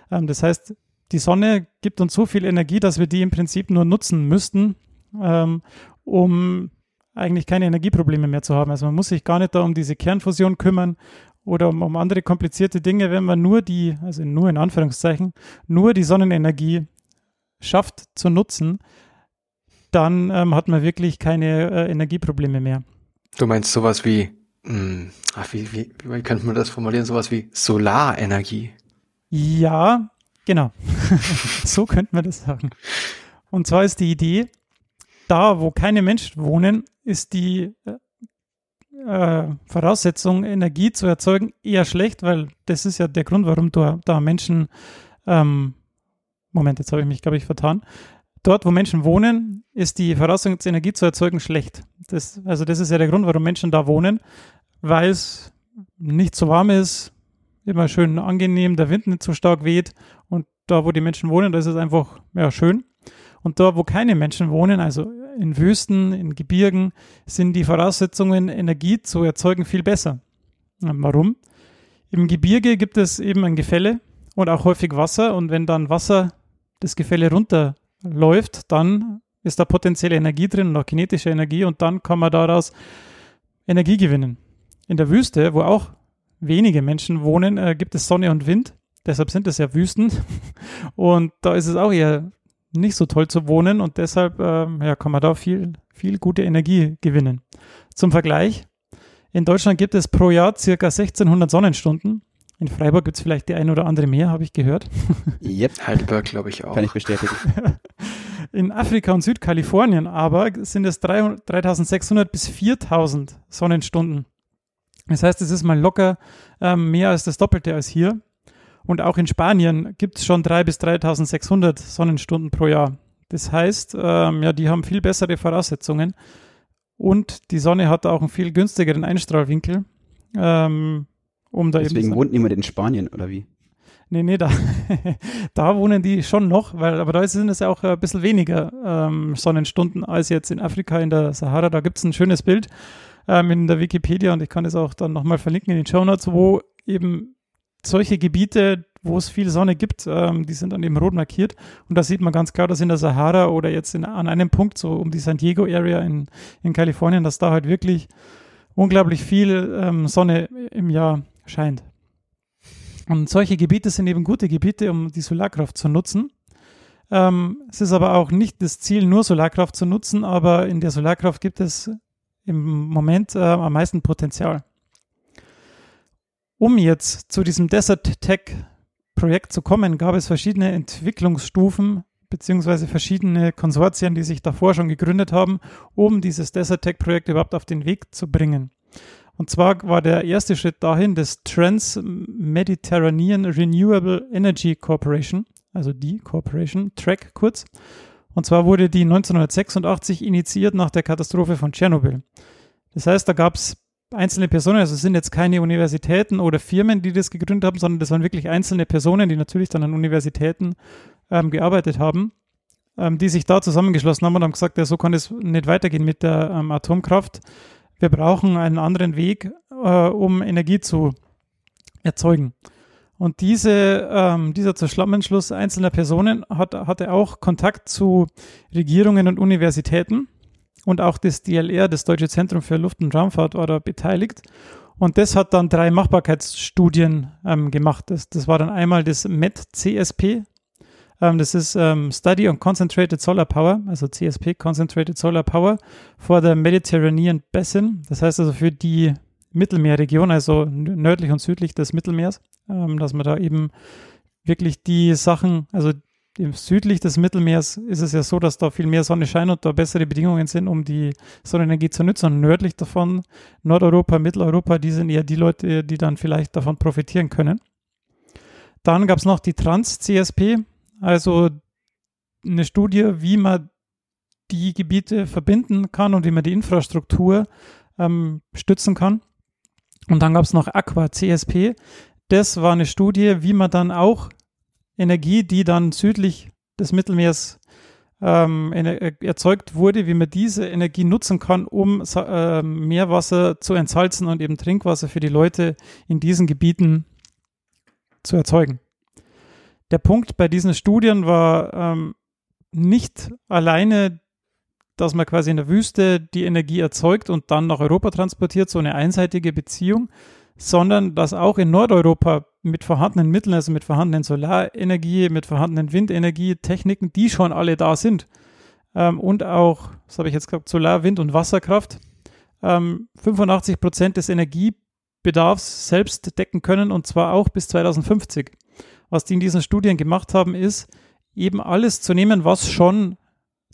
Ähm, das heißt, die Sonne gibt uns so viel Energie, dass wir die im Prinzip nur nutzen müssten, ähm, um eigentlich keine Energieprobleme mehr zu haben. Also man muss sich gar nicht da um diese Kernfusion kümmern oder um, um andere komplizierte Dinge, wenn man nur die, also nur in Anführungszeichen, nur die Sonnenenergie schafft zu nutzen, dann ähm, hat man wirklich keine äh, Energieprobleme mehr. Du meinst sowas wie, mh, ach, wie, wie, wie könnte man das formulieren? Sowas wie Solarenergie. Ja, genau. *laughs* so könnte man das sagen. Und zwar ist die Idee, da wo keine Menschen wohnen, ist die äh, Voraussetzung, Energie zu erzeugen, eher schlecht, weil das ist ja der Grund, warum da, da Menschen, ähm, Moment, jetzt habe ich mich, glaube ich, vertan. dort, wo Menschen wohnen, ist die Voraussetzung, Energie zu erzeugen, schlecht. Das, also das ist ja der Grund, warum Menschen da wohnen, weil es nicht so warm ist, immer schön angenehm, der Wind nicht so stark weht und da, wo die Menschen wohnen, da ist es einfach ja, schön. Und da, wo keine Menschen wohnen, also in Wüsten, in Gebirgen, sind die Voraussetzungen, Energie zu erzeugen, viel besser. Warum? Im Gebirge gibt es eben ein Gefälle und auch häufig Wasser. Und wenn dann Wasser das Gefälle runterläuft, dann ist da potenzielle Energie drin und auch kinetische Energie und dann kann man daraus Energie gewinnen. In der Wüste, wo auch wenige Menschen wohnen, äh, gibt es Sonne und Wind. Deshalb sind es ja Wüsten. *laughs* Und da ist es auch eher nicht so toll zu wohnen und deshalb ähm, ja, kann man da viel, viel gute Energie gewinnen. Zum Vergleich, in Deutschland gibt es pro Jahr circa 1600 Sonnenstunden. In Freiburg gibt es vielleicht die ein oder andere mehr, habe ich gehört. *laughs* Yep, Heidelberg glaube ich auch. Kann ich bestätigen. *laughs* In Afrika und Südkalifornien aber sind es 300, 3600 bis 4000 Sonnenstunden. Das heißt, es ist mal locker ähm, mehr als das Doppelte als hier. Und auch in Spanien gibt es schon 3.000 bis 3.600 Sonnenstunden pro Jahr. Das heißt, ähm, ja, die haben viel bessere Voraussetzungen. Und die Sonne hat auch einen viel günstigeren Einstrahlwinkel. Ähm, um da Deswegen eben wohnt niemand in Spanien, oder wie? Nee, nee, da, *laughs* da wohnen die schon noch, weil, aber da sind es ja auch ein bisschen weniger ähm, Sonnenstunden als jetzt in Afrika, in der Sahara. Da gibt es ein schönes Bild ähm, in der Wikipedia und ich kann es auch dann nochmal verlinken in den Show Notes, wo eben solche Gebiete, wo es viel Sonne gibt, ähm, die sind dann eben rot markiert. Und da sieht man ganz klar, dass in der Sahara oder jetzt in, an einem Punkt, so um die San Diego Area in, in Kalifornien, dass da halt wirklich unglaublich viel ähm, Sonne im Jahr scheint. Und solche Gebiete sind eben gute Gebiete, um die Solarkraft zu nutzen. Ähm, es ist aber auch nicht das Ziel, nur Solarkraft zu nutzen, aber in der Solarkraft gibt es im Moment äh, am meisten Potenzial. Um jetzt zu diesem Desert Tech Projekt zu kommen, gab es verschiedene Entwicklungsstufen beziehungsweise verschiedene Konsortien, die sich davor schon gegründet haben, um dieses Desert Tech Projekt überhaupt auf den Weg zu bringen. Und zwar war der erste Schritt dahin das Trans-Mediterranean Renewable Energy Corporation, also die Corporation, TRAC kurz. Und zwar wurde die 1986 initiiert nach der Katastrophe von Tschernobyl. Das heißt, da gab es einzelne Personen, also es sind jetzt keine Universitäten oder Firmen, die das gegründet haben, sondern das waren wirklich einzelne Personen, die natürlich dann an Universitäten ähm, gearbeitet haben, ähm, die sich da zusammengeschlossen haben und haben gesagt, ja, so kann es nicht weitergehen mit der ähm, Atomkraft. Wir brauchen einen anderen Weg, äh, um Energie zu erzeugen. Und diese, ähm, dieser Zusammenschluss einzelner Personen hat, hatte auch Kontakt zu Regierungen und Universitäten und auch das DLR, das Deutsche Zentrum für Luft- und Raumfahrt, war da beteiligt. Und das hat dann drei Machbarkeitsstudien ähm, gemacht. Das, das war dann einmal das MET-CSP. Ähm, das ist ähm, Study on Concentrated Solar Power, also CSP, Concentrated Solar Power, for the Mediterranean Basin. Das heißt also für die Mittelmeerregion, also nördlich und südlich des Mittelmeers, ähm, dass man da eben wirklich die Sachen, also südlich des Mittelmeers ist es ja so, dass da viel mehr Sonne scheint und da bessere Bedingungen sind, um die Sonnenenergie zu nutzen. Und nördlich davon, Nordeuropa, Mitteleuropa, die sind eher die Leute, die dann vielleicht davon profitieren können. Dann gab es noch die Trans-CSP, also eine Studie, wie man die Gebiete verbinden kann und wie man die Infrastruktur ähm, stützen kann. Und dann gab es noch Aqua CSP. Das war eine Studie, wie man dann auch Energie, die dann südlich des Mittelmeers ähm, äh, erzeugt wurde, wie man diese Energie nutzen kann, um äh, Meerwasser zu entsalzen und eben Trinkwasser für die Leute in diesen Gebieten zu erzeugen. Der Punkt bei diesen Studien war ähm, nicht alleine, dass man quasi in der Wüste die Energie erzeugt und dann nach Europa transportiert, so eine einseitige Beziehung, sondern dass auch in Nordeuropa mit vorhandenen Mitteln, also mit vorhandenen Solarenergie, mit vorhandenen Windenergie, Techniken, die schon alle da sind, ähm, und auch, was habe ich jetzt gesagt, Solar, Wind und Wasserkraft, ähm, 85 Prozent des Energiebedarfs selbst decken können und zwar auch bis 2050. Was die in diesen Studien gemacht haben, ist eben alles zu nehmen, was schon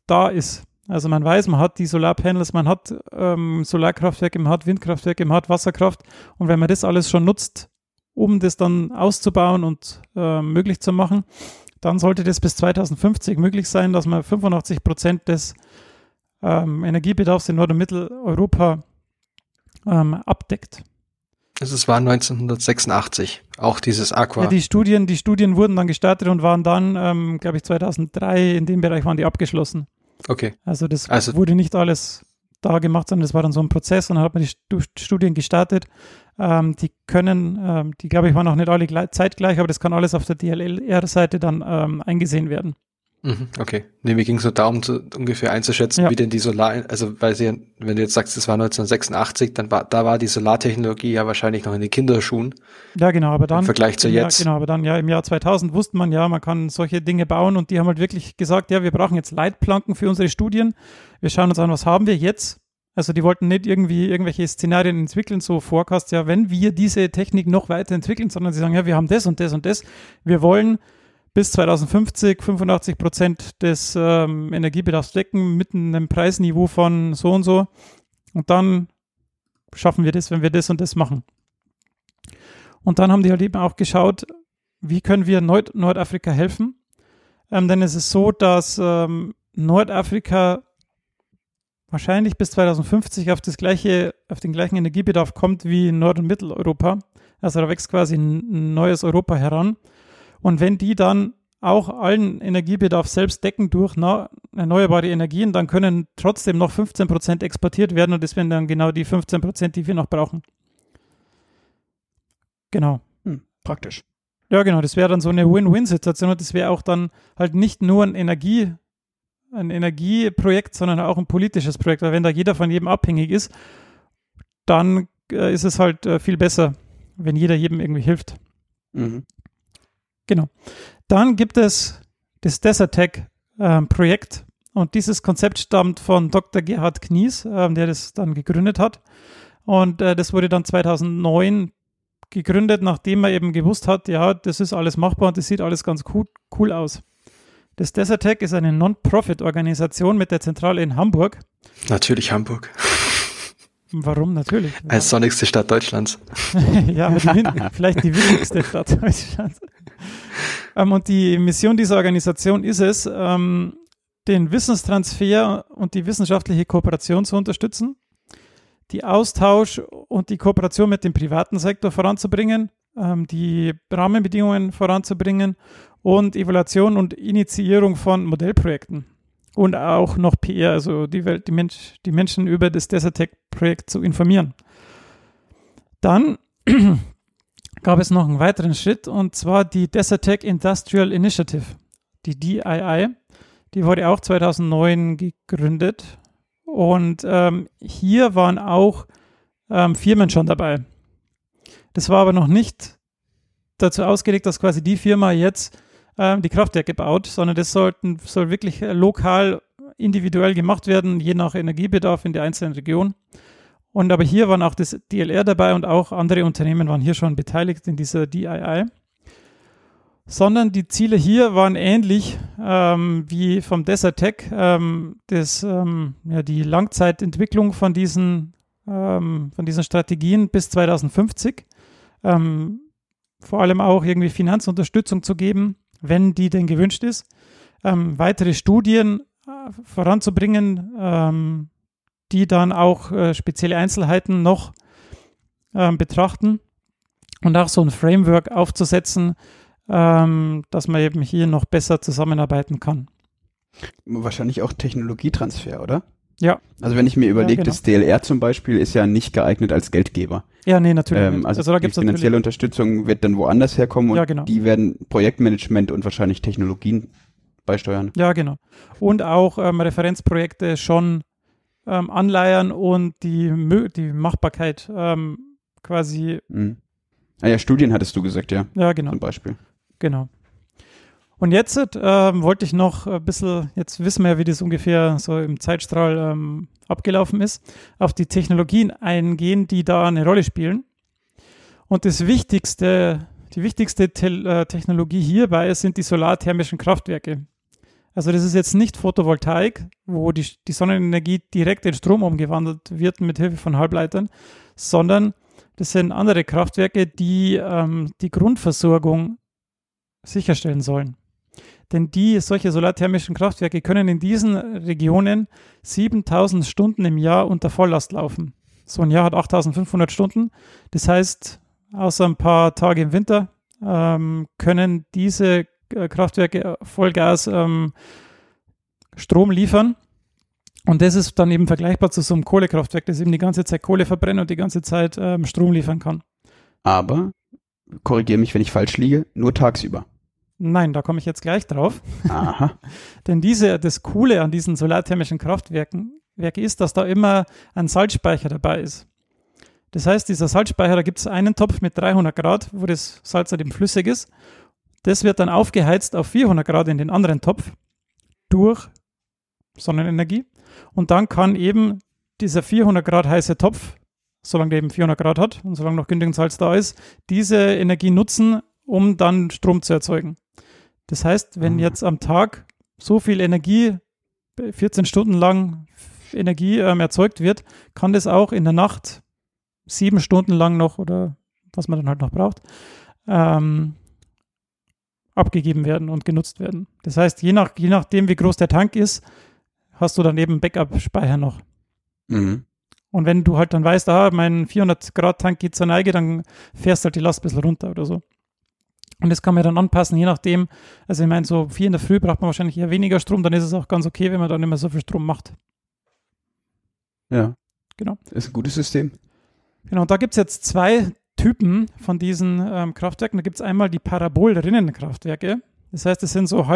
da ist. Also man weiß, man hat die Solarpanels, man hat ähm, Solarkraftwerke, man hat Windkraftwerke, man hat Wasserkraft. Und wenn man das alles schon nutzt, um das dann auszubauen und äh, möglich zu machen, dann sollte das bis 2050 möglich sein, dass man 85 Prozent des ähm, Energiebedarfs in Nord- und Mitteleuropa ähm, abdeckt. Also es war 1986, auch dieses Aqua. Ja, die Studien, die Studien wurden dann gestartet und waren dann, ähm, glaube ich, 2003 in dem Bereich waren die abgeschlossen. Okay. Also das Also- wurde nicht alles da gemacht, sondern das war dann so ein Prozess und dann hat man die Stu Studien gestartet. Ähm, die können, ähm, die glaube ich waren auch nicht alle gleich, zeitgleich, aber das kann alles auf der DLR-Seite dann ähm, eingesehen werden. Mhm, okay. Nee, mir ging es nur darum, zu, ungefähr einzuschätzen, Ja. wie denn die Solar, also weil sie, wenn du jetzt sagst, es war 1986, dann war, da war die Solartechnologie ja wahrscheinlich noch in den Kinderschuhen. Ja, genau, aber dann. Im Vergleich zu jetzt. Jahr, genau, aber dann ja im Jahr 2000 wusste man ja, man kann solche Dinge bauen und die haben halt wirklich gesagt, ja, wir brauchen jetzt Leitplanken für unsere Studien. Wir schauen uns an, was haben wir jetzt. Also die wollten nicht irgendwie irgendwelche Szenarien entwickeln, so Forecast, ja, wenn wir diese Technik noch weiterentwickeln, sondern sie sagen, ja, wir haben das und das und das. Wir wollen bis 2050 85 Prozent des ähm, Energiebedarfs decken mit einem Preisniveau von so und so. Und dann schaffen wir das, wenn wir das und das machen. Und dann haben die halt eben auch geschaut, wie können wir Nord Nordafrika helfen. Ähm, denn es ist so, dass ähm, Nordafrika wahrscheinlich bis 2050 auf, das gleiche, auf den gleichen Energiebedarf kommt wie Nord- und Mitteleuropa. Also da wächst quasi ein, neues Europa heran. Und wenn die dann auch allen Energiebedarf selbst decken durch erneuerbare Energien, dann können trotzdem noch 15 Prozent exportiert werden und das wären dann genau die 15 Prozent, die wir noch brauchen. Genau. Hm, praktisch. Ja, genau, das wäre dann so eine Win-Win-Situation und das wäre auch dann halt nicht nur ein Energie, ein Energieprojekt, sondern auch ein politisches Projekt, weil wenn da jeder von jedem abhängig ist, dann äh, ist es halt äh, viel besser, wenn jeder jedem irgendwie hilft. Mhm. Genau. Dann gibt es das Desertec-Projekt und dieses Konzept stammt von Dr. Gerhard Knies, ähm, der das dann gegründet hat. Und äh, das wurde dann 2009 gegründet, nachdem er eben gewusst hat, ja, das ist alles machbar und das sieht alles ganz cool, cool aus. Das Desertec ist eine Non-Profit-Organisation mit der Zentrale in Hamburg. Natürlich Hamburg. Warum? Natürlich. Als sonnigste Stadt Deutschlands. *laughs* ja, aber die, vielleicht die wichtigste Stadt *laughs* Deutschlands. Ähm, und die Mission dieser Organisation ist es, ähm, den Wissenstransfer und die wissenschaftliche Kooperation zu unterstützen, die Austausch und die Kooperation mit dem privaten Sektor voranzubringen, ähm, die Rahmenbedingungen voranzubringen und Evaluation und Initiierung von Modellprojekten. Und auch noch PR, also die, Welt, die, Mensch, die Menschen über das Desertec-Projekt zu informieren. Dann *clears throat* gab es noch einen weiteren Schritt und zwar die Desertec Industrial Initiative, die DII. Die wurde auch 2009 gegründet und ähm, hier waren auch ähm, Firmen schon dabei. Das war aber noch nicht dazu ausgelegt, dass quasi die Firma jetzt ähm, die Kraftwerke baut, sondern das sollten, soll wirklich äh, lokal individuell gemacht werden, je nach Energiebedarf in der einzelnen Region. Und aber hier waren auch das DLR dabei und auch andere Unternehmen waren hier schon beteiligt in dieser DII. Sondern die Ziele hier waren ähnlich ähm, wie vom Desertec, ähm, das, ähm, ja, die Langzeitentwicklung von diesen, ähm, von diesen Strategien bis 2050. Ähm, vor allem auch irgendwie Finanzunterstützung zu geben, wenn die denn gewünscht ist. Ähm, weitere Studien äh, voranzubringen, ähm, die dann auch äh, spezielle Einzelheiten noch ähm, betrachten und auch so ein Framework aufzusetzen, ähm, dass man eben hier noch besser zusammenarbeiten kann. Wahrscheinlich auch Technologietransfer, oder? Ja. Also wenn ich mir überlege, genau. das DLR zum Beispiel ist ja nicht geeignet als Geldgeber. Ja, nee, natürlich. Ähm, also, also da die gibt es finanzielle. Unterstützung wird dann woanders herkommen und Ja, genau. die werden Projektmanagement und wahrscheinlich Technologien beisteuern. Ja, genau. Und auch ähm, Referenzprojekte schon ähm, anleiern und die, die Machbarkeit ähm, quasi, Mhm. Ah ja, Studien hattest du gesagt, ja, ja, genau. zum Beispiel. Genau. Und jetzt ähm, wollte ich noch ein bisschen, jetzt wissen wir ja, wie das ungefähr so im Zeitstrahl ähm, abgelaufen ist, auf die Technologien eingehen, die da eine Rolle spielen. Und das Wichtigste, die wichtigste Tel äh, Technologie hierbei sind die solarthermischen Kraftwerke. Also das ist jetzt nicht Photovoltaik, wo die, die Sonnenenergie direkt in Strom umgewandelt wird mit Hilfe von Halbleitern, sondern das sind andere Kraftwerke, die ähm, die Grundversorgung sicherstellen sollen. Denn die, solche solarthermischen Kraftwerke können in diesen Regionen 7000 Stunden im Jahr unter Volllast laufen. So ein Jahr hat 8500 Stunden. Das heißt, außer ein paar Tage im Winter ähm, können diese äh, Kraftwerke Vollgas ähm, Strom liefern. Und das ist dann eben vergleichbar zu so einem Kohlekraftwerk, das eben die ganze Zeit Kohle verbrennt und die ganze Zeit ähm, Strom liefern kann. Aber, korrigiere mich, wenn ich falsch liege, nur tagsüber. Nein, da komme ich jetzt gleich drauf. Aha. *laughs* Denn diese, das Coole an diesen solarthermischen Kraftwerken Werke ist, dass da immer ein Salzspeicher dabei ist. Das heißt, dieser Salzspeicher, da gibt es einen Topf mit 300 Grad, wo das Salz halt eben flüssig ist. Das wird dann aufgeheizt auf 400 Grad in den anderen Topf durch Sonnenenergie. Und dann kann eben dieser 400 Grad heiße Topf, solange der eben 400 Grad hat und solange noch genügend Salz da ist, diese Energie nutzen, um dann Strom zu erzeugen. Das heißt, wenn mhm. jetzt am Tag so viel Energie, 14 Stunden lang Energie ähm, erzeugt wird, kann das auch in der Nacht sieben Stunden lang noch oder was man dann halt noch braucht, ähm, abgegeben werden und genutzt werden. Das heißt, je, nach, je nachdem, wie groß der Tank ist, hast du dann eben Backup-Speicher noch. Mhm. Und wenn du halt dann weißt, ah, mein 400 Grad Tank geht zur Neige, dann fährst halt die Last ein bisschen runter oder so. Und das kann man dann anpassen, je nachdem. Also ich meine, so vier in der Früh braucht man wahrscheinlich eher weniger Strom, dann ist es auch ganz okay, wenn man dann immer so viel Strom macht. Ja. Genau. Ist ein gutes System. Genau, und da gibt es jetzt zwei Typen von diesen ähm, Kraftwerken. Da gibt es einmal die Parabolrinnenkraftwerke. Das heißt, es sind so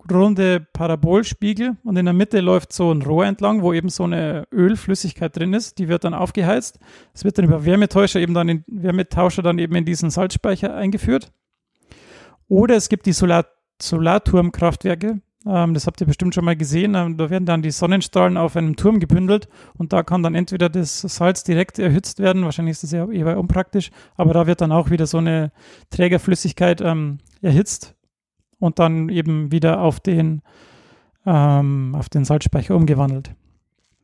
halbrunde Parabolspiegel und in der Mitte läuft so ein Rohr entlang, wo eben so eine Ölflüssigkeit drin ist. Die wird dann aufgeheizt. Es wird dann über Wärmetauscher eben dann in, Wärmetauscher dann eben in diesen Salzspeicher eingeführt. Oder es gibt die Solar Solarturmkraftwerke. Ähm, das habt ihr bestimmt schon mal gesehen. Ähm, da werden dann die Sonnenstrahlen auf einem Turm gebündelt und da kann dann entweder das Salz direkt erhitzt werden, wahrscheinlich ist das ja eher unpraktisch, aber da wird dann auch wieder so eine Trägerflüssigkeit ähm, erhitzt und dann eben wieder auf den, ähm, auf den Salzspeicher umgewandelt.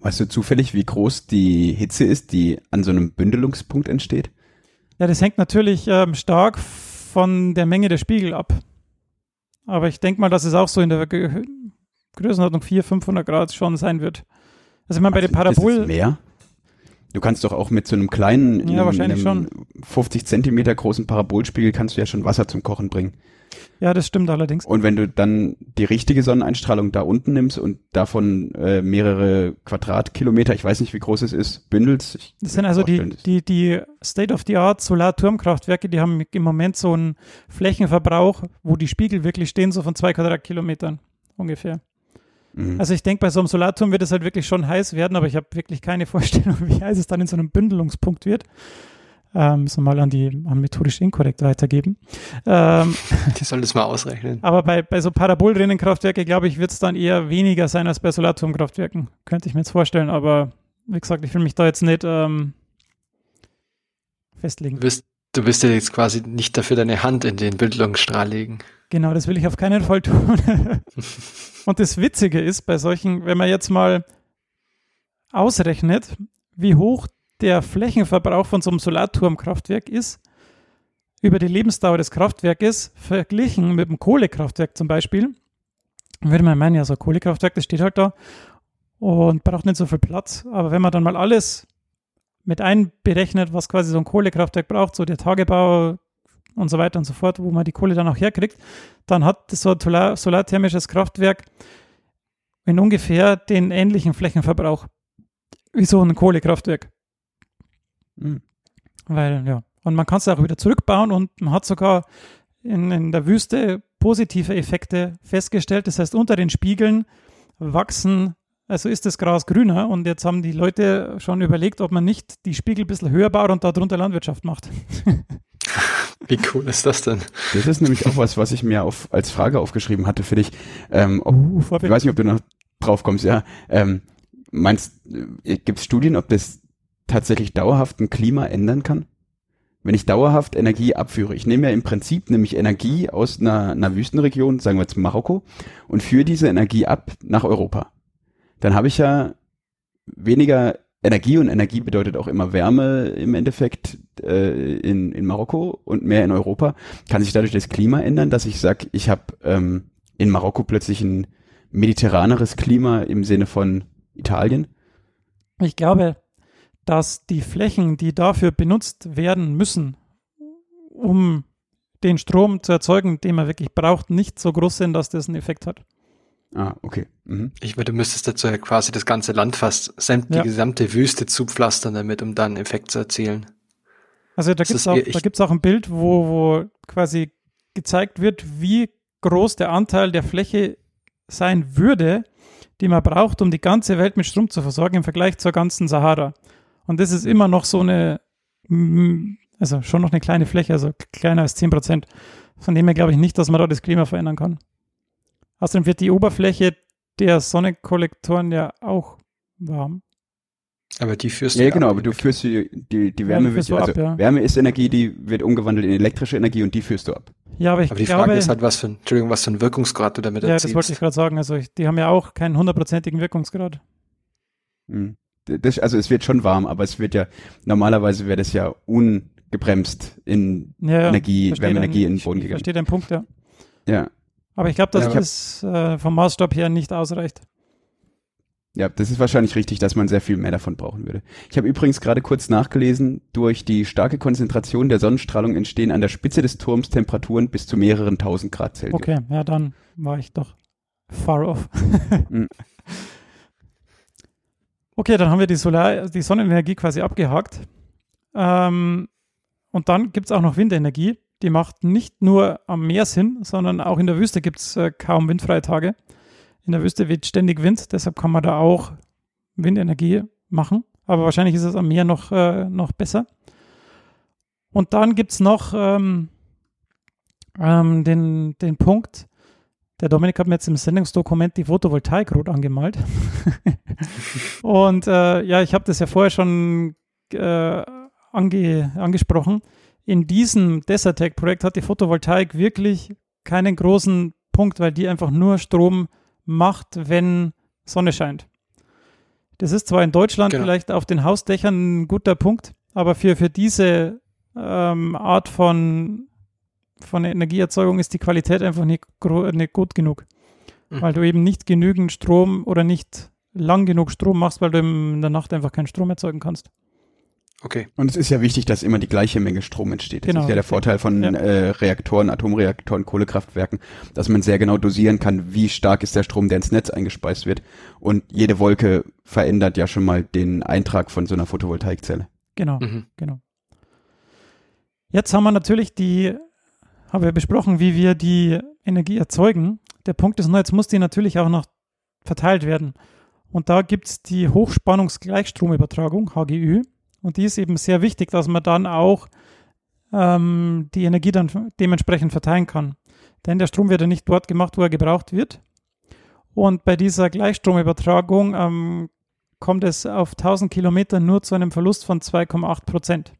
Weißt du zufällig, wie groß die Hitze ist, die an so einem Bündelungspunkt entsteht? Ja, das hängt natürlich ähm, stark von der Menge der Spiegel ab. Aber ich denke mal, dass es auch so in der Größenordnung 400, 500 Grad schon sein wird. Also ich meine, bei den Parabol... mehr? Du kannst doch auch mit so einem kleinen, ja, wahrscheinlich einem schon. 50 Zentimeter großen Parabolspiegel kannst du ja schon Wasser zum Kochen bringen. Ja, das stimmt allerdings. Und wenn du dann die richtige Sonneneinstrahlung da unten nimmst und davon äh, mehrere Quadratkilometer, ich weiß nicht, wie groß es ist, bündelst. Ich das sind also die, die, die State-of-the-Art Solarturmkraftwerke, die haben im Moment so einen Flächenverbrauch, wo die Spiegel wirklich stehen, so von zwei Quadratkilometern ungefähr. Mhm. Also ich denke, bei so einem Solarturm wird es halt wirklich schon heiß werden, aber ich habe wirklich keine *laughs* Vorstellung, wie heiß es dann in so einem Bündelungspunkt wird ähm, so mal an die an methodisch inkorrekt weitergeben. Ähm, *laughs* die soll das mal ausrechnen. Aber bei, bei so Parabolrinnenkraftwerke, glaube ich, wird es dann eher weniger sein als bei Solarturmkraftwerken. Könnte ich mir jetzt vorstellen, aber wie gesagt, ich will mich da jetzt nicht ähm, festlegen. Du wirst, du wirst ja jetzt quasi nicht dafür deine Hand in den Bildungsstrahl legen. Genau, das will ich auf keinen Fall tun. *laughs* Und das Witzige ist bei solchen, wenn man jetzt mal ausrechnet, wie hoch der Flächenverbrauch von so einem Solarturmkraftwerk ist, über die Lebensdauer des Kraftwerkes verglichen mit einem Kohlekraftwerk zum Beispiel, würde man meinen, ja, so ein Kohlekraftwerk, das steht halt da und braucht nicht so viel Platz. Aber wenn man dann mal alles mit einberechnet, was quasi so ein Kohlekraftwerk braucht, so der Tagebau und so weiter und so fort, wo man die Kohle dann auch herkriegt, dann hat so ein Solar solarthermisches Kraftwerk in ungefähr den ähnlichen Flächenverbrauch wie so ein Kohlekraftwerk. Mhm. Weil, ja. Und man kann es auch wieder zurückbauen und man hat sogar in, in der Wüste positive Effekte festgestellt. Das heißt, unter den Spiegeln wachsen, also ist das Gras grüner und jetzt haben die Leute schon überlegt, ob man nicht die Spiegel ein bisschen höher baut und darunter Landwirtschaft macht. *laughs* Wie cool ist das denn? Das ist nämlich auch was, was ich mir auf, als Frage aufgeschrieben hatte für dich. Ähm, ob, uh, ich weiß nicht, ob du noch drauf kommst, ja. Ähm, meinst, äh, gibt es Studien, ob das tatsächlich dauerhaft ein Klima ändern kann? Wenn ich dauerhaft Energie abführe, ich nehme ja im Prinzip nämlich Energie aus einer, einer Wüstenregion, sagen wir jetzt Marokko, und führe diese Energie ab nach Europa. Dann habe ich ja weniger Energie und Energie bedeutet auch immer Wärme im Endeffekt äh, in, in Marokko und mehr in Europa. Kann sich dadurch das Klima ändern, dass ich sage, ich habe ähm, in Marokko plötzlich ein mediterraneres Klima im Sinne von Italien? Ich glaube, dass die Flächen, die dafür benutzt werden müssen, um den Strom zu erzeugen, den man wirklich braucht, nicht so groß sind, dass das einen Effekt hat. Ah, okay. Mhm. Ich würde, du müsstest dazu ja quasi das ganze Land fast, die ja. gesamte Wüste zupflastern damit, um dann einen Effekt zu erzielen. Also da gibt es auch, auch ein Bild, wo, wo quasi gezeigt wird, wie groß der Anteil der Fläche sein würde, die man braucht, um die ganze Welt mit Strom zu versorgen im Vergleich zur ganzen Sahara. Und das ist immer noch so eine, also schon noch eine kleine Fläche, also kleiner als 10 Prozent. Von dem her glaube ich nicht, dass man da das Klima verändern kann. Außerdem wird die Oberfläche der Sonnenkollektoren ja auch warm. Aber die führst du ja, ja genau, ab. aber du führst die, die, die Wärme, ja, wird, also ab, ja. Wärme ist Energie, die wird umgewandelt in elektrische Energie und die führst du ab. Ja, aber ich aber die glaube, Frage ist halt, was für ein, Entschuldigung, was für ein Wirkungsgrad du damit ja, erzielst. Ja, das wollte ich gerade sagen. Also ich, die haben ja auch keinen hundertprozentigen Wirkungsgrad. Hm. Das, also es wird schon warm, aber es wird ja, normalerweise wäre das ja ungebremst in ja, Energie, Wärmeenergie in den Boden gegangen. Versteht den Punkt, ja. Ja. Aber ich glaube, dass ja, das äh, vom Maßstab her nicht ausreicht. Ja, das ist wahrscheinlich richtig, dass man sehr viel mehr davon brauchen würde. Ich habe übrigens gerade kurz nachgelesen, durch die starke Konzentration der Sonnenstrahlung entstehen an der Spitze des Turms Temperaturen bis zu mehreren tausend Grad Celsius. Okay, ja, dann war ich doch far off. *laughs* Okay, dann haben wir die Solar, die Sonnenenergie quasi abgehakt. Ähm, und dann gibt es auch noch Windenergie. Die macht nicht nur am Meer Sinn, sondern auch in der Wüste gibt es äh, kaum windfreie Tage. In der Wüste weht ständig Wind, deshalb kann man da auch Windenergie machen. Aber wahrscheinlich ist es am Meer noch, äh, noch besser. Und dann gibt es noch ähm, ähm, den, den Punkt, der Dominik hat mir jetzt im Sendungsdokument die Photovoltaik rot angemalt. *laughs* und äh, ja, ich habe das ja vorher schon äh, ange, angesprochen. In diesem Desertec-Projekt hat die Photovoltaik wirklich keinen großen Punkt, weil die einfach nur Strom macht, wenn Sonne scheint. Das ist zwar in Deutschland genau. vielleicht auf den Hausdächern ein guter Punkt, aber für, für diese ähm, Art von von Energieerzeugung ist die Qualität einfach nicht, nicht gut genug. Mhm. Weil du eben nicht genügend Strom oder nicht lang genug Strom machst, weil du in der Nacht einfach keinen Strom erzeugen kannst. Okay. Und es ist ja wichtig, dass immer die gleiche Menge Strom entsteht. Das genau. ist ja der Vorteil von ja. äh, Reaktoren, Atomreaktoren, Kohlekraftwerken, dass man sehr genau dosieren kann, wie stark ist der Strom, der ins Netz eingespeist wird. Und jede Wolke verändert ja schon mal den Eintrag von so einer Photovoltaikzelle. Genau, mhm. genau. Jetzt haben wir natürlich die haben wir besprochen, wie wir die Energie erzeugen. Der Punkt ist nur, jetzt muss die natürlich auch noch verteilt werden. Und da gibt es die Hochspannungsgleichstromübertragung, HGÜ. Und die ist eben sehr wichtig, dass man dann auch ähm, die Energie dann dementsprechend verteilen kann. Denn der Strom wird ja nicht dort gemacht, wo er gebraucht wird. Und bei dieser Gleichstromübertragung ähm, kommt es auf 1000 Kilometer nur zu einem Verlust von 2,8 Prozent.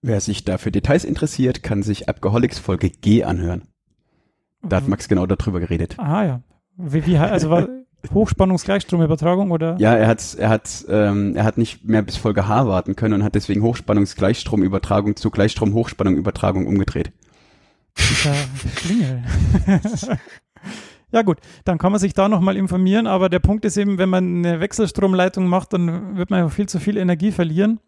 Wer sich da für Details interessiert, kann sich Alcoholics Folge G anhören. Da hat mhm. Max genau darüber geredet. Ah ja. Wie, wie also Hochspannungsgleichstromübertragung oder? Ja, er hat er hat ähm, er hat nicht mehr bis Folge H warten können und hat deswegen Hochspannungsgleichstromübertragung zu Gleichstrom-Hochspannung-Übertragung umgedreht. Ja, Schlingel. ja gut, dann kann man sich da nochmal informieren, aber der Punkt ist eben, wenn man eine Wechselstromleitung macht, dann wird man viel zu viel Energie verlieren.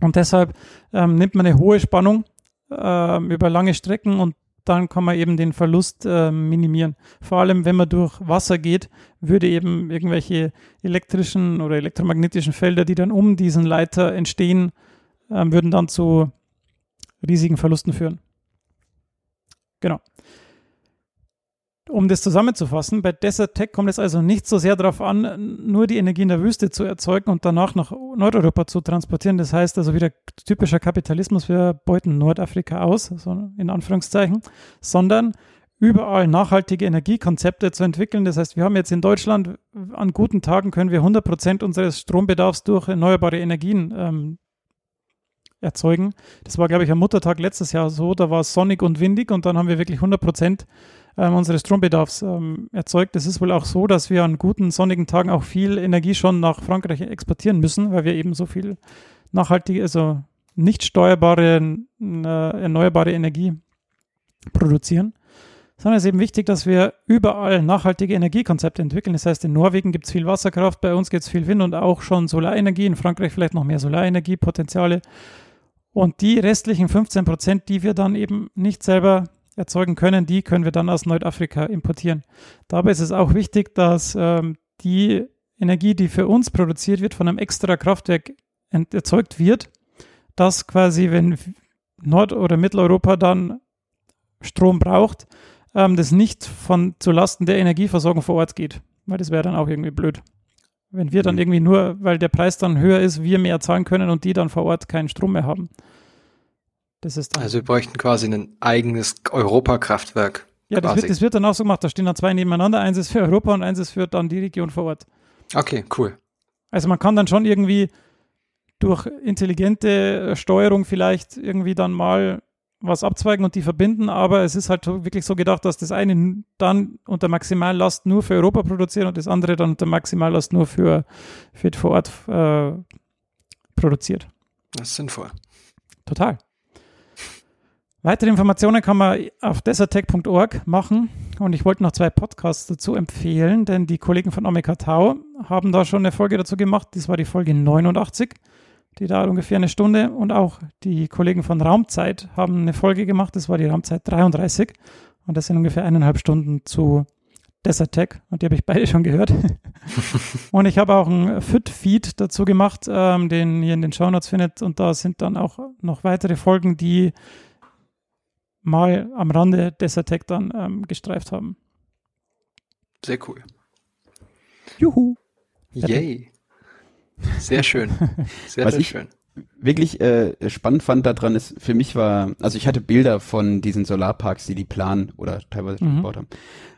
Und deshalb ähm, nimmt man eine hohe Spannung ähm, über lange Strecken und dann kann man eben den Verlust äh, minimieren. Vor allem, wenn man durch Wasser geht, würde eben irgendwelche elektrischen oder elektromagnetischen Felder, die dann um diesen Leiter entstehen, äh, würden dann zu riesigen Verlusten führen. Genau. Um das zusammenzufassen, bei Desert Tech kommt es also nicht so sehr darauf an, nur die Energie in der Wüste zu erzeugen und danach nach Nordeuropa zu transportieren. Das heißt also wieder typischer Kapitalismus, wir beuten Nordafrika aus, also in Anführungszeichen, sondern überall nachhaltige Energiekonzepte zu entwickeln. Das heißt, wir haben jetzt in Deutschland an guten Tagen können wir 100 Prozent unseres Strombedarfs durch erneuerbare Energien ähm, erzeugen. Das war, glaube ich, am Muttertag letztes Jahr so. Da war es sonnig und windig und dann haben wir wirklich 100 Prozent ähm, unseres Strombedarfs ähm, erzeugt. Es ist wohl auch so, dass wir an guten sonnigen Tagen auch viel Energie schon nach Frankreich exportieren müssen, weil wir eben so viel nachhaltige, also nicht steuerbare, äh, erneuerbare Energie produzieren. Sondern es ist eben wichtig, dass wir überall nachhaltige Energiekonzepte entwickeln. Das heißt, in Norwegen gibt es viel Wasserkraft, bei uns gibt es viel Wind und auch schon Solarenergie, in Frankreich vielleicht noch mehr Solarenergiepotenziale. Und die restlichen 15 Prozent, die wir dann eben nicht selber erzeugen können, die können wir dann aus Nordafrika importieren. Dabei ist es auch wichtig, dass ähm, die Energie, die für uns produziert wird, von einem extra Kraftwerk erzeugt wird, dass quasi, wenn Nord- oder Mitteleuropa dann Strom braucht, ähm, das nicht von zulasten der Energieversorgung vor Ort geht. Weil das wäre dann auch irgendwie blöd. Wenn wir dann mhm. irgendwie nur, weil der Preis dann höher ist, wir mehr zahlen können und die dann vor Ort keinen Strom mehr haben. Das ist also wir bräuchten quasi ein eigenes Europakraftwerk. Ja, das wird, das wird, dann auch so gemacht. Da stehen dann zwei nebeneinander. Eins ist für Europa und eins ist für dann die Region vor Ort. Okay, cool. Also man kann dann schon irgendwie durch intelligente Steuerung vielleicht irgendwie dann mal was abzweigen und die verbinden, aber es ist halt wirklich so gedacht, dass das eine dann unter Maximallast nur für Europa produziert und das andere dann unter Maximallast nur für, für vor Ort äh, produziert. Das ist sinnvoll. Total. Weitere Informationen kann man auf desertec.org machen und ich wollte noch zwei Podcasts dazu empfehlen, denn die Kollegen von Omega Tau haben da schon eine Folge dazu gemacht. Das war die Folge 89 die dauert ungefähr eine Stunde. Und auch die Kollegen von Raumzeit haben eine Folge gemacht, das war die Raumzeit 33. Und das sind ungefähr eineinhalb Stunden zu Desert Tech und die habe ich beide schon gehört. *laughs* und ich habe auch einen Fit-Feed dazu gemacht, ähm, den ihr in den Show Notes findet. Und da sind dann auch noch weitere Folgen, die mal am Rande Desert Tech dann ähm, gestreift haben. Sehr cool. Juhu. Yay. Sehr schön. *laughs* Sehr, Was sehr ich schön. Wirklich äh, spannend fand daran ist, für mich war, also ich hatte Bilder von diesen Solarparks, die die planen oder teilweise schon mhm. gebaut haben,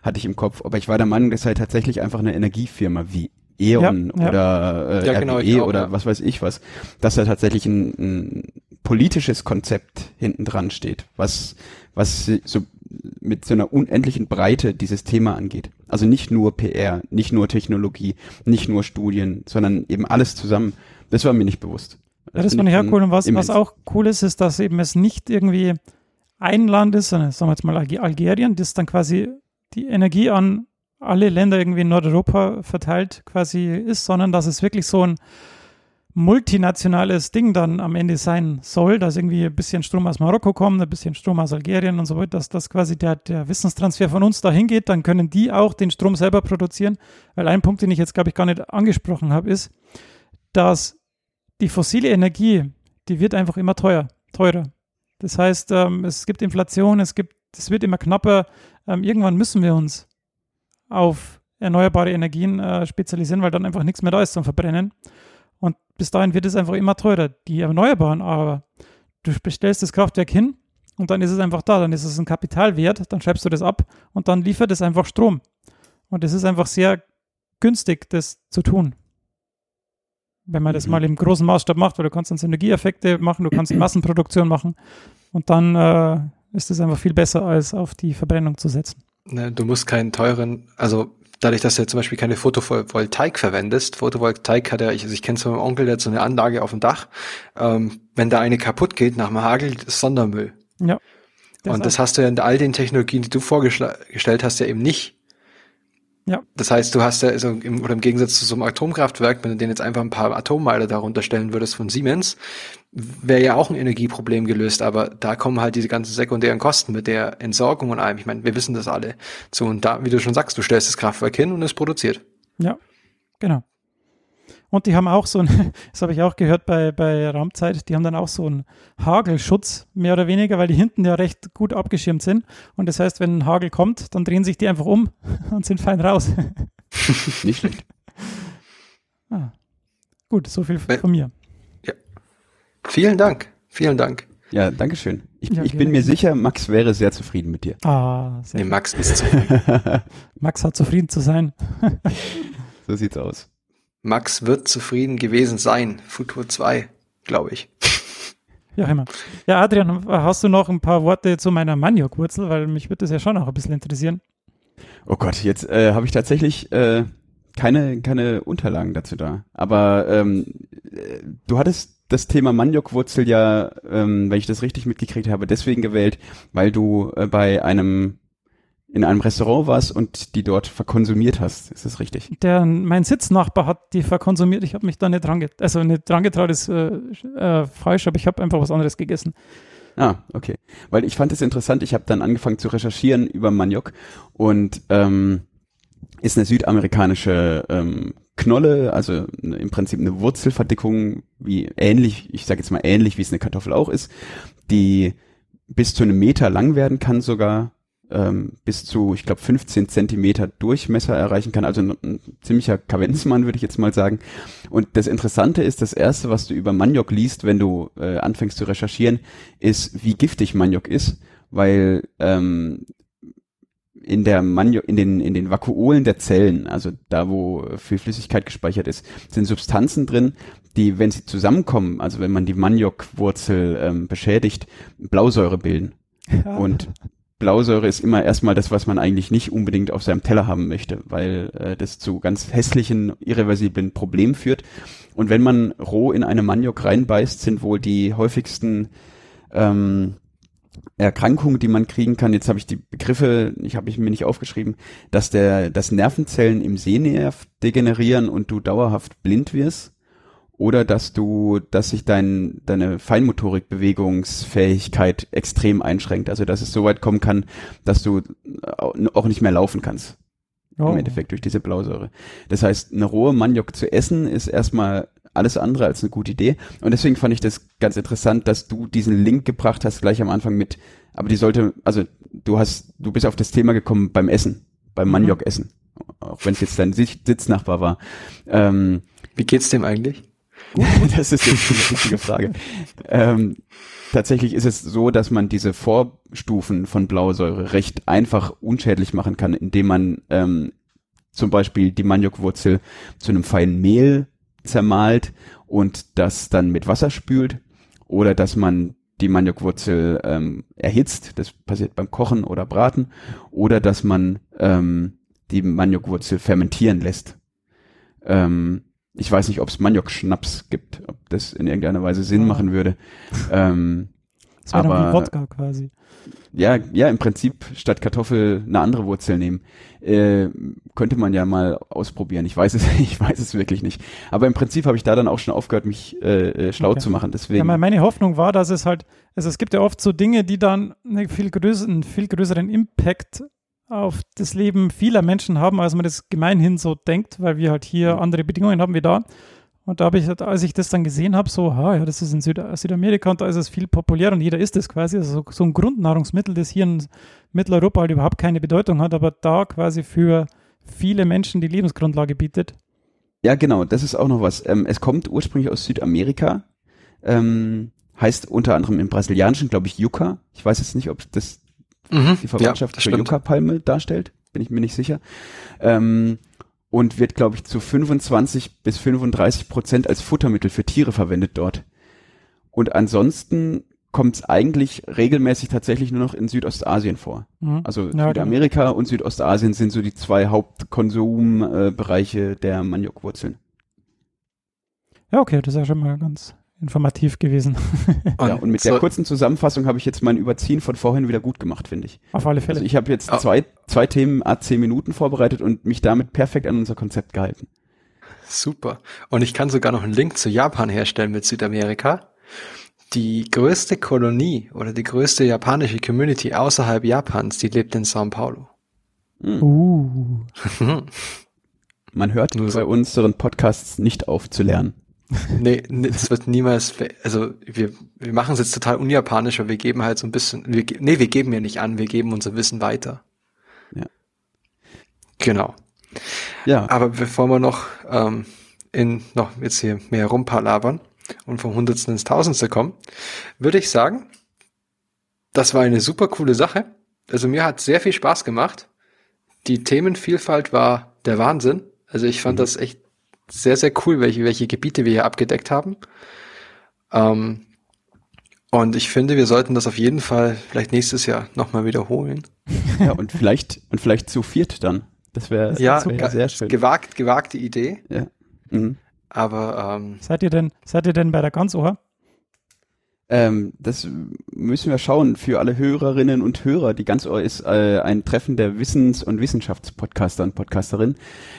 hatte ich im Kopf, aber ich war der Meinung, das sei tatsächlich einfach eine Energiefirma wie E.ON ja, oder äh, ja, genau, RWE auch, oder ja. was weiß ich was, dass da tatsächlich ein, ein politisches Konzept hinten dran steht, was, was so mit so einer unendlichen Breite dieses Thema angeht. Also nicht nur PR, nicht nur Technologie, nicht nur Studien, sondern eben alles zusammen. Das war mir nicht bewusst. Das, ja, das fand ich auch cool. Und was, was auch cool ist, ist, dass eben es nicht irgendwie ein Land ist, sondern sagen wir jetzt mal Algerien, das dann quasi die Energie an alle Länder irgendwie in Nordeuropa verteilt quasi ist, sondern dass es wirklich so ein multinationales Ding dann am Ende sein soll, dass irgendwie ein bisschen Strom aus Marokko kommt, ein bisschen Strom aus Algerien und so weiter, dass das quasi der, der Wissenstransfer von uns dahin geht, dann können die auch den Strom selber produzieren. Weil ein Punkt, den ich jetzt, glaube ich, gar nicht angesprochen habe, ist, dass die fossile Energie, die wird einfach immer teuer, teurer. Das heißt, ähm, es gibt Inflation, es gibt, es wird immer knapper. Ähm, irgendwann müssen wir uns auf erneuerbare Energien äh, spezialisieren, weil dann einfach nichts mehr da ist zum Verbrennen. Und bis dahin wird es einfach immer teurer. Die Erneuerbaren aber, du bestellst das Kraftwerk hin und dann ist es einfach da, dann ist es ein Kapitalwert, dann schreibst du das ab und dann liefert es einfach Strom. Und es ist einfach sehr günstig, das zu tun. Wenn man das mhm. mal im großen Maßstab macht, weil du kannst dann Synergieeffekte machen, du kannst Massenproduktion machen und dann äh, ist es einfach viel besser, als auf die Verbrennung zu setzen. Ne, du musst keinen teuren, also dadurch, dass du zum Beispiel keine Photovoltaik verwendest, Photovoltaik hat ja, ich, also ich kenne es von meinem Onkel, der hat so eine Anlage auf dem Dach, ähm, wenn da eine kaputt geht nach dem Hagel, ist Sondermüll. Ja. Das und das hast du ja in all den Technologien, die du vorgestellt hast, ja eben nicht. Ja. Das heißt, du hast ja, also im, oder im Gegensatz zu so einem Atomkraftwerk, wenn du den jetzt einfach ein paar Atommeiler darunter stellen würdest von Siemens, wäre ja auch ein Energieproblem gelöst, aber da kommen halt diese ganzen sekundären Kosten mit der Entsorgung und allem. Ich meine, wir wissen das alle. So, und da, wie du schon sagst, du stellst das Kraftwerk hin und es produziert. Ja, genau. Und die haben auch so ein, *laughs* das habe ich auch gehört bei, bei Raumzeit, die haben dann auch so einen Hagelschutz, mehr oder weniger, weil die hinten ja recht gut abgeschirmt sind. Und das heißt, wenn ein Hagel kommt, dann drehen sich die einfach um *laughs* und sind fein raus. *laughs* Nicht schlecht. Ah. Gut, so viel von mir. Ja. Vielen Dank. Vielen Dank. Ja, danke schön. Ich, ja, ich bin mir sicher, Max wäre sehr zufrieden mit dir. Ah, sehr nee, Max ist zufrieden. Max hat zufrieden zu sein. so sieht's aus. Max wird zufrieden gewesen sein. Futur 2, glaube ich. Ja, immer. Ja, Adrian, hast du noch ein paar Worte zu meiner Maniok-Wurzel? Weil mich würde das ja schon auch ein bisschen interessieren. Oh Gott, jetzt äh, habe ich tatsächlich äh, keine, keine Unterlagen dazu da. Aber ähm, du hattest das Thema Maniokwurzel ja, ähm, wenn ich das richtig mitgekriegt habe, deswegen gewählt, weil du äh, bei einem in einem Restaurant warst und die dort verkonsumiert hast. Ist das richtig? Der, mein Sitznachbar hat die verkonsumiert. Ich habe mich da nicht dran, also nicht dran getraut, ist äh, äh, falsch, aber ich habe einfach was anderes gegessen. Ah, okay. Weil ich fand es interessant, ich habe dann angefangen zu recherchieren über Maniok und ähm, ist eine südamerikanische ähm, Knolle, also im Prinzip eine Wurzelverdickung, wie ähnlich, ich sage jetzt mal ähnlich, wie es eine Kartoffel auch ist, die bis zu einem Meter lang werden kann sogar, ähm, bis zu, ich glaube, 15 Zentimeter Durchmesser erreichen kann, also ein, ein ziemlicher Kavenzmann, würde ich jetzt mal sagen. Und das Interessante ist, das Erste, was du über Maniok liest, wenn du äh, anfängst zu recherchieren, ist, wie giftig Maniok ist, weil ähm, in der Manio, in den, in den Vakuolen der Zellen, also da, wo viel Flüssigkeit gespeichert ist, sind Substanzen drin, die, wenn sie zusammenkommen, also wenn man die Maniokwurzel ähm, beschädigt, Blausäure bilden. Ja. Und Blausäure ist immer erstmal das, was man eigentlich nicht unbedingt auf seinem Teller haben möchte, weil äh, das zu ganz hässlichen, irreversiblen Problemen führt. Und wenn man roh in eine Maniok reinbeißt, sind wohl die häufigsten ähm, Erkrankungen, die man kriegen kann, jetzt habe ich die Begriffe, ich habe ich mir nicht aufgeschrieben, dass der, dass Nervenzellen im Sehnerv degenerieren und du dauerhaft blind wirst oder dass du, dass sich dein, deine Feinmotorikbewegungsfähigkeit extrem einschränkt. Also dass es so weit kommen kann, dass du auch nicht mehr laufen kannst. Oh. Im Endeffekt durch diese Blausäure. Das heißt, eine rohe Maniok zu essen ist erstmal alles andere als eine gute Idee. Und deswegen fand ich das ganz interessant, dass du diesen Link gebracht hast, gleich am Anfang mit, aber die sollte, also du hast, du bist auf das Thema gekommen beim Essen, beim mhm. Maniok-Essen. Auch wenn es jetzt dein Sitznachbar war. Ähm, Wie geht's dem eigentlich? *laughs* das ist jetzt eine wichtige Frage. ähm, tatsächlich ist es so, dass man diese Vorstufen von Blausäure recht einfach unschädlich machen kann, indem man ähm, zum Beispiel die Maniokwurzel zu einem feinen Mehl zermalt und das dann mit Wasser spült oder dass man die Maniokwurzel ähm, erhitzt, das passiert beim Kochen oder Braten, oder dass man ähm, die Maniokwurzel fermentieren lässt. Ähm, ich weiß nicht, ob es Maniok-Schnaps gibt, ob das in irgendeiner Weise Sinn ah. machen würde. Ähm, *laughs* das wäre aber, dann wie Wodka quasi. Ja, ja, im Prinzip statt Kartoffel eine andere Wurzel nehmen. Äh, könnte man ja mal ausprobieren. Ich weiß es, *laughs* ich weiß es wirklich nicht. Aber im Prinzip habe ich da dann auch schon aufgehört, mich äh, äh schlau okay. zu machen. Deswegen. Ja, meine Hoffnung war, dass es halt, also es gibt ja oft so Dinge, die dann einen viel größeren, einen viel größeren Impact auf das Leben vieler Menschen haben, als man das gemeinhin so denkt, weil wir halt hier mhm. andere Bedingungen haben wie da. Und da habe ich, als ich das dann gesehen habe, so, ha, ja, das ist in Süd Südamerika und da ist es viel populär und jeder isst es quasi. Also so, so ein Grundnahrungsmittel, das hier in Mitteleuropa halt überhaupt keine Bedeutung hat, aber da quasi für viele Menschen die Lebensgrundlage bietet. Ja, genau, das ist auch noch was. Ähm, es kommt ursprünglich aus Südamerika, ähm, heißt unter anderem im Brasilianischen, glaube ich, Yucca. Ich weiß jetzt nicht, ob das mhm, die Verwandtschaft ja, zur Yucca-Palme darstellt, bin ich mir nicht sicher. Ähm, und wird, glaube ich, zu 25 bis 35 Prozent als Futtermittel für Tiere verwendet dort. Und ansonsten kommt es eigentlich regelmäßig tatsächlich nur noch in Südostasien vor. Mhm. Also ja, Südamerika genau. und Südostasien sind so die zwei Hauptkonsumbereiche äh, der Maniokwurzeln. Ja, okay, das ist ja schon mal ganz informativ gewesen. *laughs* ja, und mit so, der kurzen Zusammenfassung habe ich jetzt mein Überziehen von vorhin wieder gut gemacht, finde ich. Auf alle Fälle. Also ich habe jetzt oh. zwei, zwei Themen a 10 Minuten vorbereitet und mich damit perfekt an unser Konzept gehalten. Super. Und ich kann sogar noch einen Link zu Japan herstellen mit Südamerika. Die größte Kolonie oder die größte japanische Community außerhalb Japans, die lebt in São Paulo. Hm. Uh. *laughs* Man hört Nur bei unseren Podcasts nicht auf zu lernen. Nee, nee, das wird niemals, also wir, wir machen es jetzt total unjapanisch, aber wir geben halt so ein bisschen, wir, nee, wir geben ja nicht an, wir geben unser Wissen weiter. Ja. Genau. Ja. Aber bevor wir noch ähm, in noch jetzt hier mehr rumpalabern und vom Hundertsten ins Tausendste kommen, würde ich sagen, das war eine super coole Sache. Also mir hat sehr viel Spaß gemacht. Die Themenvielfalt war der Wahnsinn. Also ich fand mhm. das echt sehr, sehr cool, welche, welche Gebiete wir hier abgedeckt haben. Ähm, und ich finde, wir sollten das auf jeden Fall vielleicht nächstes Jahr nochmal wiederholen. *laughs* Ja, und vielleicht, und vielleicht zu viert dann. Das wäre ja, wär sehr schön. Gewagt, gewagte Idee. Ja. Mhm. Aber ähm, seid ihr denn, seid ihr denn bei der Ganzohr? Ähm, das müssen wir schauen für alle Hörerinnen und Hörer. Die ganz Ohr ist äh, ein Treffen der Wissens- und Wissenschaftspodcaster und Podcasterinnen.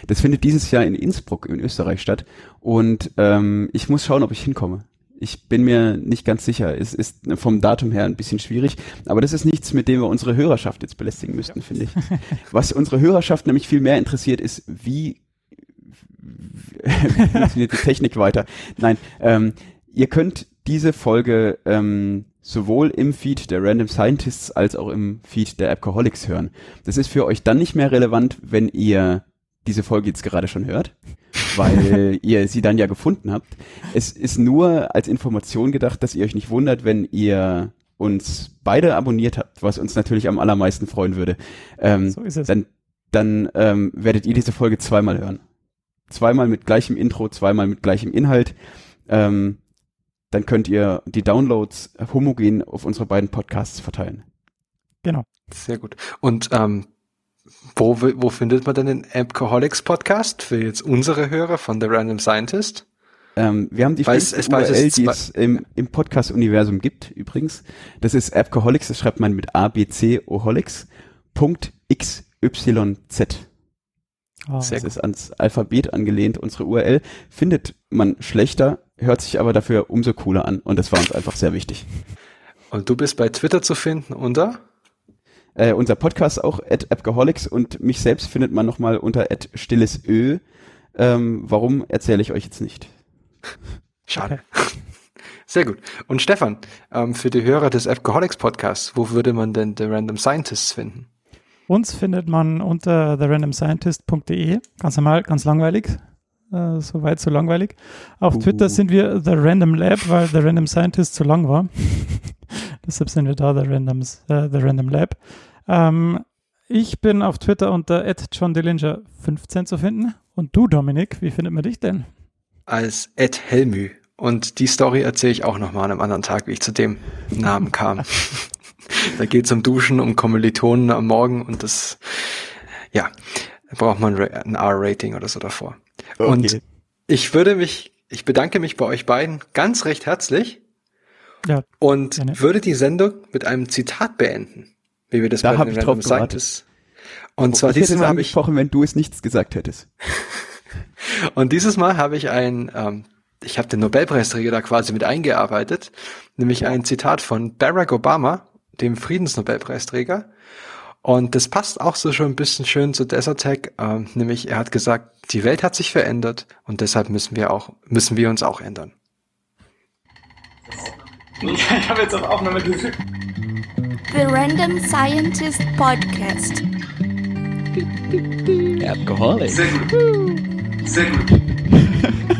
Das findet dieses Jahr in Innsbruck in Österreich statt. Und ähm, ich muss schauen, ob ich hinkomme. Ich bin mir nicht ganz sicher. Es ist vom Datum her ein bisschen schwierig, aber das ist nichts, mit dem wir unsere Hörerschaft jetzt belästigen müssten, ja. finde ich. Was unsere Hörerschaft nämlich viel mehr interessiert, ist, wie, wie funktioniert die Technik weiter. Nein, ähm, ihr könnt diese Folge ähm, sowohl im Feed der Random Scientists als auch im Feed der Appcoholics hören. Das ist für euch dann nicht mehr relevant, wenn ihr diese Folge jetzt gerade schon hört, *laughs* weil ihr sie dann ja gefunden habt. Es ist nur als Information gedacht, dass ihr euch nicht wundert, wenn ihr uns beide abonniert habt, was uns natürlich am allermeisten freuen würde. Ähm, so ist es. Dann, dann ähm, werdet ihr diese Folge zweimal hören. Zweimal mit gleichem Intro, zweimal mit gleichem Inhalt. Ähm, dann könnt ihr die Downloads homogen auf unsere beiden Podcasts verteilen. Genau. Sehr gut. Und ähm, wo, wo findet man denn den Alcoholics Podcast für jetzt unsere Hörer von The Random Scientist? Ähm, wir haben die weiß, es, URL, es die es im, im Podcast-Universum gibt, übrigens. Das ist Appcoholics, das schreibt man mit A, B, C, Oholics, Punkt X, Y, Z. Oh, das ist ans Alphabet angelehnt. Unsere URL findet man schlechter, hört sich aber dafür umso cooler an. Und das war uns einfach sehr wichtig. Und du bist bei Twitter zu finden unter? Äh, unser Podcast auch at Appgeholics und mich selbst findet man nochmal unter at stillesö. Ähm, warum erzähle ich euch jetzt nicht. *laughs* Schade. *laughs* Sehr gut. Und Stefan, ähm, für die Hörer des Appgeholics Podcasts, wo würde man denn The Random Scientists finden? Uns findet man unter therandomscientist.de. Ganz normal, ganz langweilig. Äh, so weit, so langweilig. Auf uh. Twitter sind wir The Random Lab, weil The Random Scientist zu lang war. *laughs* Deshalb sind wir da, The, Randoms, äh, The Random Lab. Ähm, ich bin auf Twitter unter johndillinger15 zu finden. Und du, Dominik, wie findet man dich denn? Als Ed Helmü. Und die Story erzähle ich auch nochmal an einem anderen Tag, wie ich zu dem Namen kam. *laughs* da geht es um Duschen, um Kommilitonen am Morgen und das, ja, da braucht man ein R-Rating oder so davor. Okay. Und ich würde mich, ich bedanke mich bei euch beiden ganz recht herzlich. Ja. Und gerne. würde die Sendung mit einem Zitat beenden, wie wir das da bei den Random Scientists. Und zwar ich dieses Mal habe ich wenn du es nichts gesagt hättest. *laughs* und dieses Mal habe ich ein, ähm, ich habe den Nobelpreisträger da quasi mit eingearbeitet, nämlich ein Zitat von Barack Obama, dem Friedensnobelpreisträger. Und das passt auch so schon ein bisschen schön zu Desertec, ähm, nämlich er hat gesagt, die Welt hat sich verändert und deshalb müssen wir auch, müssen wir uns auch ändern. Ich habe jetzt auf Aufnahme gedrückt. The Random Scientist Podcast. Alcoholic. Sehr gut. Sehr gut. *laughs*